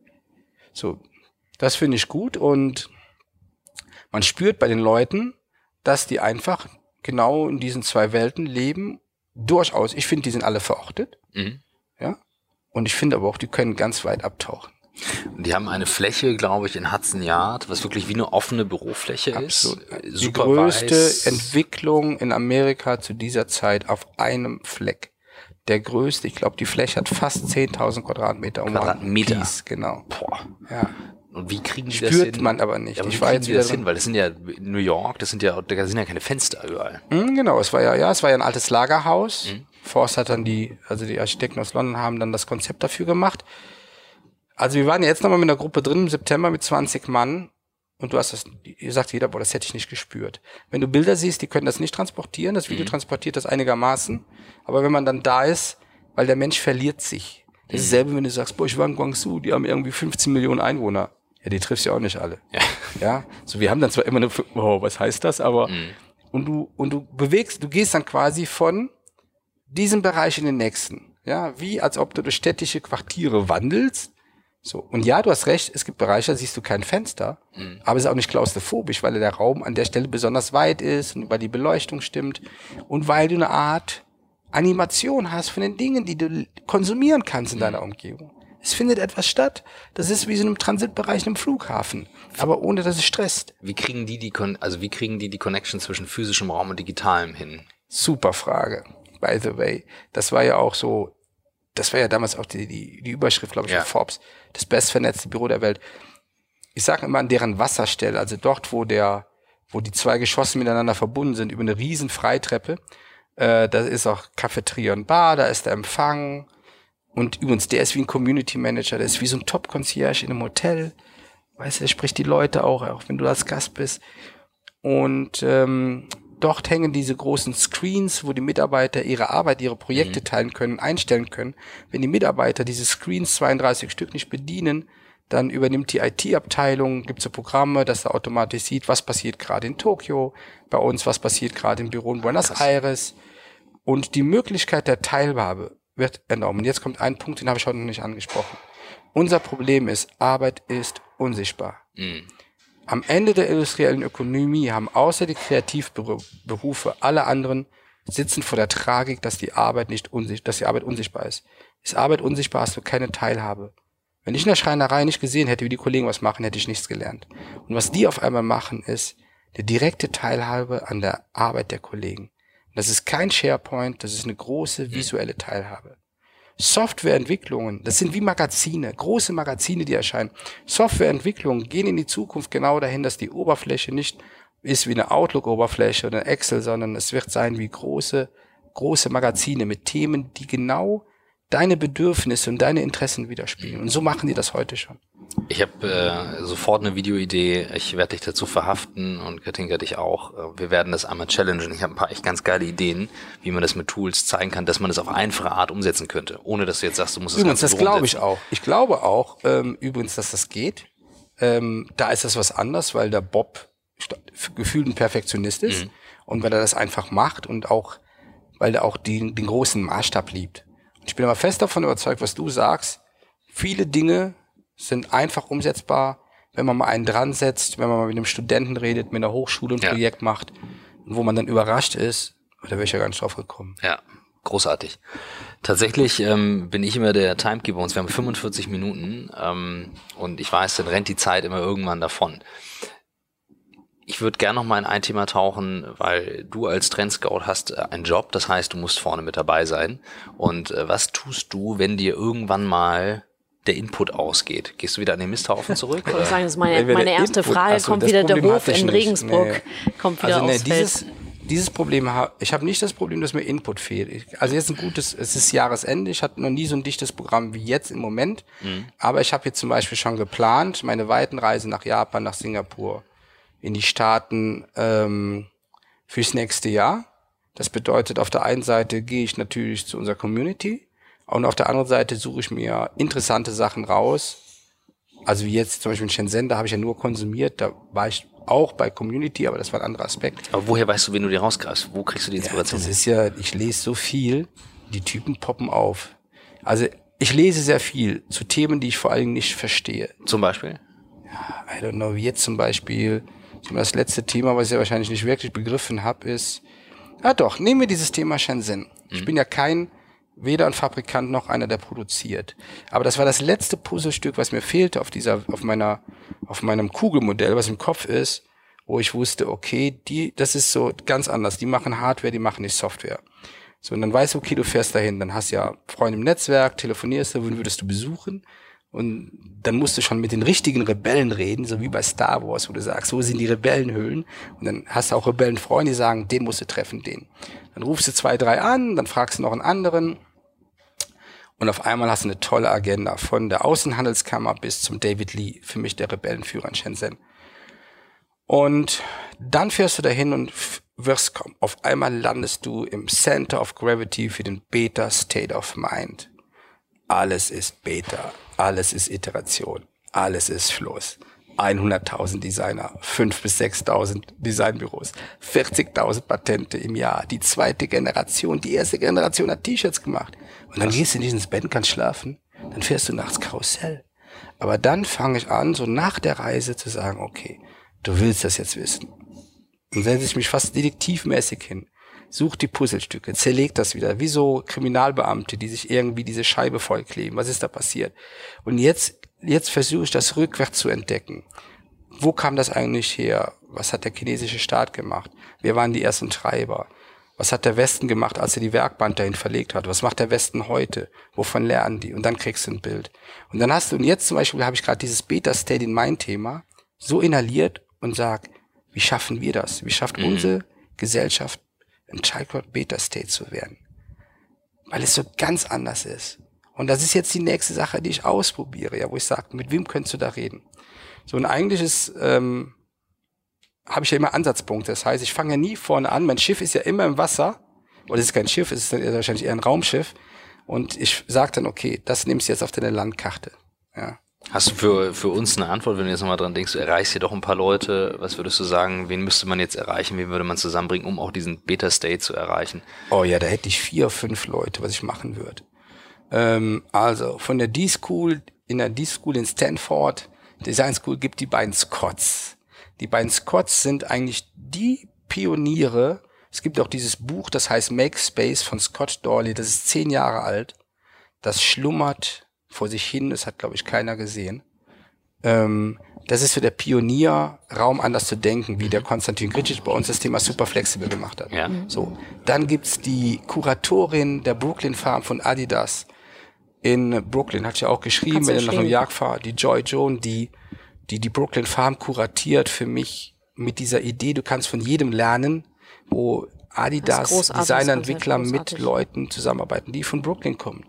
D: So, das finde ich gut und man spürt bei den Leuten, dass die einfach genau in diesen zwei Welten leben. Durchaus. Ich finde, die sind alle verortet. Mhm. Ja. Und ich finde aber auch, die können ganz weit abtauchen.
B: Die haben eine Fläche, glaube ich, in Hudson Yard, was wirklich wie eine offene Bürofläche Absolut. ist.
D: Super Die größte weiß. Entwicklung in Amerika zu dieser Zeit auf einem Fleck. Der größte, ich glaube, die Fläche hat fast 10.000 Quadratmeter um
B: Quadratmeter.
D: Piece, genau.
B: Boah.
D: Ja.
B: Und wie kriegen die das
D: Spürt
B: hin?
D: man aber nicht.
B: Ja, aber
D: ich
B: wie
D: war jetzt wieder
B: das hin? Weil das sind ja New York, das sind ja, da sind ja keine Fenster überall.
D: Mhm, genau, es war ja, ja, es war ja ein altes Lagerhaus.
B: Mhm.
D: Forst hat dann die, also die Architekten aus London haben dann das Konzept dafür gemacht. Also wir waren ja jetzt nochmal mit einer Gruppe drin im September mit 20 Mann und du hast das, ihr sagt jeder, boah, das hätte ich nicht gespürt. Wenn du Bilder siehst, die können das nicht transportieren, das Video transportiert das einigermaßen, aber wenn man dann da ist, weil der Mensch verliert sich. Das ist dasselbe, wenn du sagst, boah, ich war in Guangzhou, die haben irgendwie 15 Millionen Einwohner. Ja, die triffst ja auch nicht alle.
B: Ja.
D: Ja, so wir haben dann zwar immer eine, oh, was heißt das, aber und du und du bewegst, du gehst dann quasi von diesem Bereich in den nächsten. Ja, wie als ob du durch städtische Quartiere wandelst. So. Und ja, du hast recht, es gibt Bereiche, da siehst du kein Fenster, aber es ist auch nicht klaustrophobisch, weil der Raum an der Stelle besonders weit ist und weil die Beleuchtung stimmt und weil du eine Art Animation hast von den Dingen, die du konsumieren kannst in deiner Umgebung. Es findet etwas statt. Das ist wie so einem Transitbereich in einem Flughafen, aber ohne dass es stresst.
B: Wie kriegen die die, Con also wie kriegen die die Connection zwischen physischem Raum und digitalem hin?
D: Super Frage, by the way. Das war ja auch so, das war ja damals auch die, die, die Überschrift, glaube ich,
B: Ja.
D: von Forbes, das bestvernetzte Büro der Welt. Ich sage immer an deren Wasserstelle, also dort, wo der, wo die zwei Geschosse miteinander verbunden sind, über eine riesen Freitreppe. Äh, da ist auch Cafeteria und Bar, da ist der Empfang. Und übrigens, der ist wie ein Community Manager, der ist wie so ein Top-Concierge in einem Hotel. Weißt du, der spricht die Leute auch, auch wenn du als Gast bist. Und ähm, dort hängen diese großen Screens, wo die Mitarbeiter ihre Arbeit, ihre Projekte teilen können, einstellen können. Wenn die Mitarbeiter diese Screens 32 Stück nicht bedienen, dann übernimmt die IT-Abteilung, gibt es so Programme, dass er automatisch sieht, was passiert gerade in Tokio, bei uns, was passiert gerade im Büro in Buenos Aires. Und die Möglichkeit der Teilhabe wird enorm. Und jetzt kommt ein Punkt, den habe ich heute noch nicht angesprochen. Unser Problem ist, Arbeit ist unsichtbar. Am Ende der industriellen Ökonomie haben außer die Kreativberufe alle anderen sitzen vor der Tragik, dass die Arbeit nicht unsichtbar, dass die Arbeit unsichtbar ist. Ist Arbeit unsichtbar, hast du keine Teilhabe. Wenn ich in der Schreinerei nicht gesehen hätte, wie die Kollegen was machen, hätte ich nichts gelernt. Und was die auf einmal machen, ist die direkte Teilhabe an der Arbeit der Kollegen. Das ist kein SharePoint, das ist eine große visuelle Teilhabe. Softwareentwicklungen, das sind wie Magazine, große Magazine, die erscheinen. Softwareentwicklungen gehen in die Zukunft genau dahin, dass die Oberfläche nicht ist wie eine Outlook-Oberfläche oder Excel, sondern es wird sein wie große, große Magazine mit Themen, die genau deine Bedürfnisse und deine Interessen widerspiegeln. Und so machen die das heute schon.
B: Ich habe äh, sofort eine Videoidee. Ich werde dich dazu verhaften und Katinka dich auch. Äh, Wir werden das einmal challengen. Ich habe ein paar echt ganz geile Ideen, wie man das mit Tools zeigen kann, dass man das auf einfache Art umsetzen könnte, ohne dass du jetzt sagst, du musst das
D: Übrigens, das
B: Büro
D: glaube ich auch. Ich glaube auch, ähm, übrigens, dass das geht. Ähm, da ist das was anders, weil der Bob gefühlt ein Perfektionist ist
B: Mhm.
D: und weil er das einfach macht und auch, weil er auch den, den großen Maßstab liebt. Und ich bin aber fest davon überzeugt, was du sagst. Viele Dinge sind einfach umsetzbar, wenn man mal einen dran setzt, wenn man mal mit einem Studenten redet, mit einer Hochschule ein
B: Ja.
D: Projekt macht, wo man dann überrascht ist. Da wäre ich ja gar nicht drauf gekommen.
B: Ja, großartig. Tatsächlich ähm, bin ich immer der Timekeeper uns. Wir haben 45 Minuten ähm, und ich weiß, dann rennt die Zeit immer irgendwann davon. Ich würde gerne noch mal in ein Thema tauchen, weil du als Trendscout hast äh, einen Job, das heißt, du musst vorne mit dabei sein. Und äh, was tust du, wenn dir irgendwann mal der Input ausgeht? Gehst du wieder an den Misthaufen zurück?
C: Ich würde sagen, das ist meine, meine erste
D: Input-
C: Frage.
D: Ach so,
C: kommt wieder der Hof in
D: nicht.
C: Regensburg.
D: Nee.
C: Kommt wieder
D: Also nee, dieses,
C: Feld.
D: dieses Problem habe ich habe nicht das Problem, dass mir Input fehlt. Ich, also jetzt ein gutes, es ist Jahresende, ich hatte noch nie so ein dichtes Programm wie jetzt im Moment. Aber ich habe jetzt zum Beispiel schon geplant, meine weiten Reise nach Japan, nach Singapur, in die Staaten ähm, fürs nächste Jahr. Das bedeutet, auf der einen Seite gehe ich natürlich zu unserer Community und auf der anderen Seite suche ich mir interessante Sachen raus, also wie jetzt zum Beispiel in Shenzhen, da habe ich ja nur konsumiert, da war ich auch bei Community, aber das war ein anderer Aspekt.
B: Aber woher weißt du, wen du dir rausgreifst? Wo kriegst du die
D: Ja,
B: Inspiration?
D: das ist ja, ich lese so viel, die Typen poppen auf. Also ich lese sehr viel zu Themen, die ich vor allen Dingen nicht verstehe.
B: Zum Beispiel?
D: I don't know, wie jetzt zum Beispiel, das letzte Thema, was ich ja wahrscheinlich nicht wirklich begriffen habe, ist, ah doch, nehmen wir dieses Thema Shenzhen. Ich bin ja kein, weder ein Fabrikant noch einer, der produziert. Aber das war das letzte Puzzlestück, was mir fehlte auf dieser, auf meiner, auf meinem Kugelmodell, was im Kopf ist, wo ich wusste, okay, die, das ist so ganz anders. Die machen Hardware, die machen nicht Software. So, und dann weißt du, okay, du fährst dahin, dann hast ja Freunde im Netzwerk, telefonierst du, wen würdest du besuchen? Und dann musst du schon mit den richtigen Rebellen reden, so wie bei Star Wars, wo du sagst, wo sind die Rebellenhöhlen? Und dann hast du auch Rebellenfreunde, die sagen, den musst du treffen, den. Dann rufst du zwei, drei an, dann fragst du noch einen anderen. Und auf einmal hast du eine tolle Agenda von der Außenhandelskammer bis zum David Lee, für mich der Rebellenführer in Shenzhen. Und dann fährst du dahin und wirst kommen. Auf einmal landest du im Center of Gravity für den Beta State of Mind. Alles ist Beta, alles ist Iteration, alles ist Fluss. 100.000 Designer, 5.000 bis 6.000 Designbüros, 40.000 Patente im Jahr, die zweite Generation, die erste Generation hat T-Shirts gemacht. Und dann gehst du in dieses Bett, kannst schlafen, dann fährst du nachts Karussell. Aber dann fange ich an, so nach der Reise zu sagen, okay, du willst das jetzt wissen. Und setze ich mich fast detektivmäßig hin, such die Puzzlestücke, zerleg das wieder, wie so Kriminalbeamte, die sich irgendwie diese Scheibe vollkleben. Was ist da passiert? Und jetzt, jetzt versuche ich das rückwärts zu entdecken. Wo kam das eigentlich her? Was hat der chinesische Staat gemacht? Wer waren die ersten Treiber? Was hat der Westen gemacht, als er die Werkband dahin verlegt hat? Was macht der Westen heute? Wovon lernen die? Und dann kriegst du ein Bild. Und dann hast du, und jetzt zum Beispiel habe ich gerade dieses Beta-State in mein Thema so inhaliert und sag, wie schaffen wir das? Wie schafft mhm. unsere Gesellschaft ein Childcode Beta State zu werden. Weil es so ganz anders ist. Und das ist jetzt die nächste Sache, die ich ausprobiere, ja, wo ich sage, mit wem könntest du da reden? So ein eigentliches ähm, habe ich ja immer Ansatzpunkte. Das heißt, ich fange ja nie vorne an. Mein Schiff ist ja immer im Wasser. Oder es ist kein Schiff, es ist wahrscheinlich eher ein Raumschiff. Und ich sage dann, okay, das nimmst du jetzt auf deine Landkarte. Ja.
B: Hast du für, für uns eine Antwort, wenn du jetzt nochmal dran denkst, du erreichst hier doch ein paar Leute, was würdest du sagen, wen müsste man jetzt erreichen, wen würde man zusammenbringen, um auch diesen Beta-State zu erreichen?
D: Oh ja, da hätte ich vier, fünf Leute, was ich machen würde. Ähm, also von der D-School, in der D-School in Stanford, Design School gibt die beiden Scotts. Die beiden Scotts sind eigentlich die Pioniere. Es gibt auch dieses Buch, das heißt Make Space von Scott Dorley, das ist zehn Jahre alt. Das schlummert vor sich hin. Das hat, glaube ich, keiner gesehen. Ähm, das ist für der Pionier, Raum anders zu denken, wie der Konstantin Gricic bei uns das Thema super flexibel gemacht hat.
B: Ja.
D: So. Dann gibt's die Kuratorin der Brooklyn Farm von Adidas in Brooklyn, hat ja auch geschrieben, wenn ihr nach New York fahrt, die Joy Joan, die, die die Brooklyn Farm kuratiert für mich mit dieser Idee, du kannst von jedem lernen, wo Adidas, Designentwickler mit Leuten zusammenarbeiten, die von Brooklyn kommen.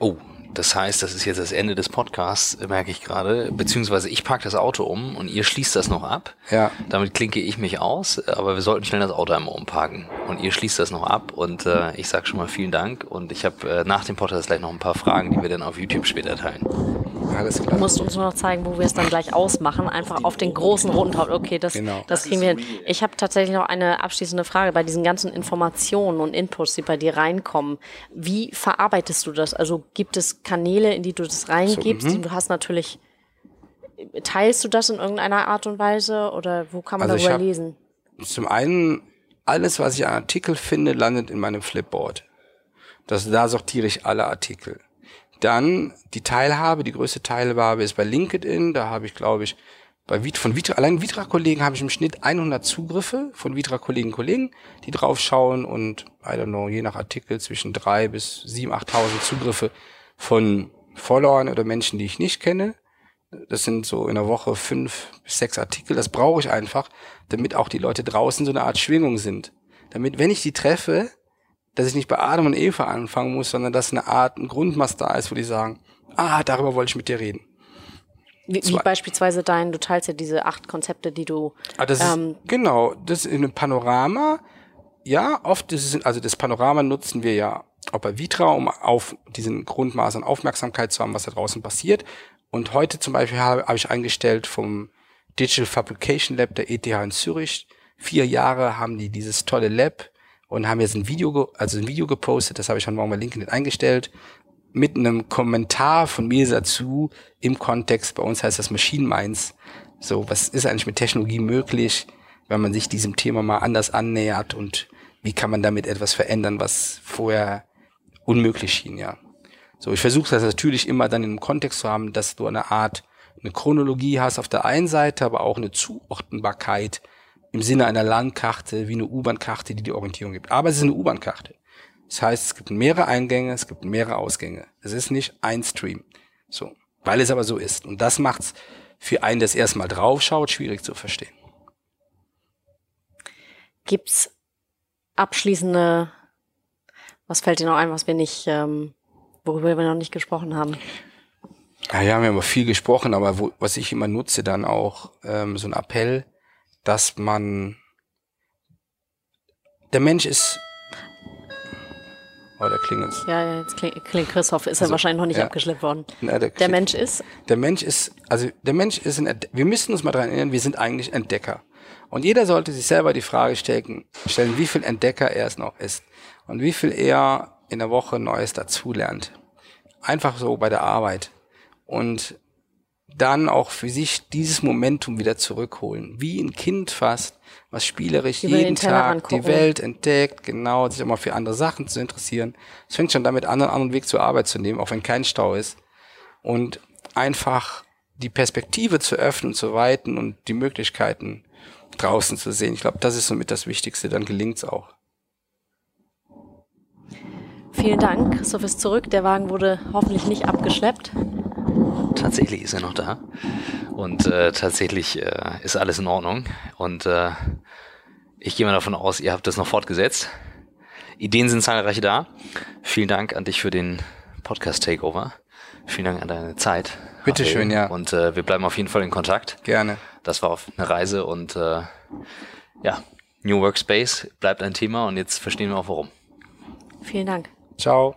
B: Oh, das heißt, das ist jetzt das Ende des Podcasts, merke ich gerade. Beziehungsweise ich parke das Auto um und ihr schließt das noch ab.
D: Ja.
B: Damit klinke ich mich aus, aber wir sollten schnell das Auto einmal umparken. Und ihr schließt das noch ab und äh, ich sage schon mal vielen Dank. Und ich habe äh, nach dem Podcast gleich noch ein paar Fragen, die wir dann auf YouTube später teilen.
C: Alles klar. Du musst uns nur noch zeigen, wo wir es dann gleich ausmachen. Einfach auf den großen roten Taut. Okay, das, genau. das kriegen wir hin. Ich habe tatsächlich noch eine abschließende Frage bei diesen ganzen Informationen und Inputs, die bei dir reinkommen. Wie verarbeitest du das? Also gibt es Kanäle, in die du das reingibst? So, mhm. du hast natürlich, teilst du das in irgendeiner Art und Weise oder wo kann man also darüber lesen?
D: Zum einen, alles, was ich an Artikel finde, landet in meinem Flipboard. Das, da sortiere ich alle Artikel. Dann die Teilhabe, die größte Teilhabe ist bei LinkedIn. Da habe ich, glaube ich, bei Vitra, von Vitra, allein Vitra-Kollegen habe ich im Schnitt 100 Zugriffe von Vitra-Kollegen, Kollegen, die draufschauen und, I don't know, je nach Artikel zwischen drei bis sieben, 8.000 Zugriffe von Followern oder Menschen, die ich nicht kenne. Das sind so in der Woche fünf bis sechs Artikel. Das brauche ich einfach, damit auch die Leute draußen so eine Art Schwingung sind. Damit, wenn ich die treffe, dass ich nicht bei Adam und Eva anfangen muss, sondern dass eine Art, ein Grundmaß da ist, wo die sagen, ah, darüber wollte ich mit dir reden.
C: Wie, wie beispielsweise dein, du teilst ja diese acht Konzepte, die du.
D: Ah, das ähm, ist, genau, das ist in einem Panorama. Ja, oft ist es, also das Panorama nutzen wir ja auch bei Vitra, um auf diesen Grundmaß an Aufmerksamkeit zu haben, was da draußen passiert. Und heute zum Beispiel habe, habe ich eingestellt vom Digital Fabrication Lab der ETH in Zürich. Vier Jahre haben die dieses tolle Lab und haben jetzt ein Video, also ein Video gepostet, das habe ich schon morgen bei LinkedIn eingestellt, mit einem Kommentar von mir dazu im Kontext, bei uns heißt das Machine Minds. So, was ist eigentlich mit Technologie möglich, wenn man sich diesem Thema mal anders annähert und wie kann man damit etwas verändern, was vorher unmöglich schien, ja. So, ich versuche das natürlich immer dann im Kontext zu haben, dass du eine Art, eine Chronologie hast auf der einen Seite, aber auch eine Zuordnbarkeit im Sinne einer Landkarte wie eine U-Bahn-Karte, die die Orientierung gibt. Aber es ist eine U-Bahn-Karte. Das heißt, es gibt mehrere Eingänge, es gibt mehrere Ausgänge. Es ist nicht ein Stream. So. Weil es aber so ist. Und das macht's für einen, der es erstmal draufschaut, schwierig zu verstehen.
C: Gibt's abschließende, was fällt dir noch ein, was wir nicht, ähm, worüber wir noch nicht gesprochen haben?
D: Ja, ja, wir haben über viel gesprochen, aber wo, was ich immer nutze, dann auch ähm, so ein Appell, dass man der Mensch ist Oh, da klingelt's.
C: Ja, jetzt klingt, klingt Christoph, ist also, er wahrscheinlich noch nicht ja. abgeschleppt worden.
D: Na, der,
C: der Mensch ist?
D: Der Mensch ist, also der Mensch ist ein, wir müssen uns mal daran erinnern, wir sind eigentlich Entdecker. Und jeder sollte sich selber die Frage stellen, stellen, wie viel Entdecker er es noch ist und wie viel er in der Woche Neues dazulernt. Einfach so bei der Arbeit. Und dann auch für sich dieses Momentum wieder zurückholen. Wie ein Kind fast, was spielerisch Über jeden Tag die Welt entdeckt, genau, sich immer für andere Sachen zu interessieren. Es fängt schon damit an, einen anderen Weg zur Arbeit zu nehmen, auch wenn kein Stau ist. Und einfach die Perspektive zu öffnen, zu weiten und die Möglichkeiten draußen zu sehen. Ich glaube, das ist somit das Wichtigste, dann gelingt's auch.
C: Vielen Dank. Christoph ist zurück. Der Wagen wurde hoffentlich nicht abgeschleppt.
B: Tatsächlich ist er noch da. Und äh, tatsächlich äh, ist alles in Ordnung. Und äh, ich gehe mal davon aus, ihr habt das noch fortgesetzt. Ideen sind zahlreiche da. Vielen Dank an dich für den Podcast-Takeover. Vielen Dank an deine Zeit.
D: Bitteschön, ja.
B: Und äh, wir bleiben auf jeden Fall in Kontakt.
D: Gerne.
B: Das war auf eine Reise und äh, ja, New Workspace bleibt ein Thema und jetzt verstehen wir auch warum.
C: Vielen Dank.
D: Ciao.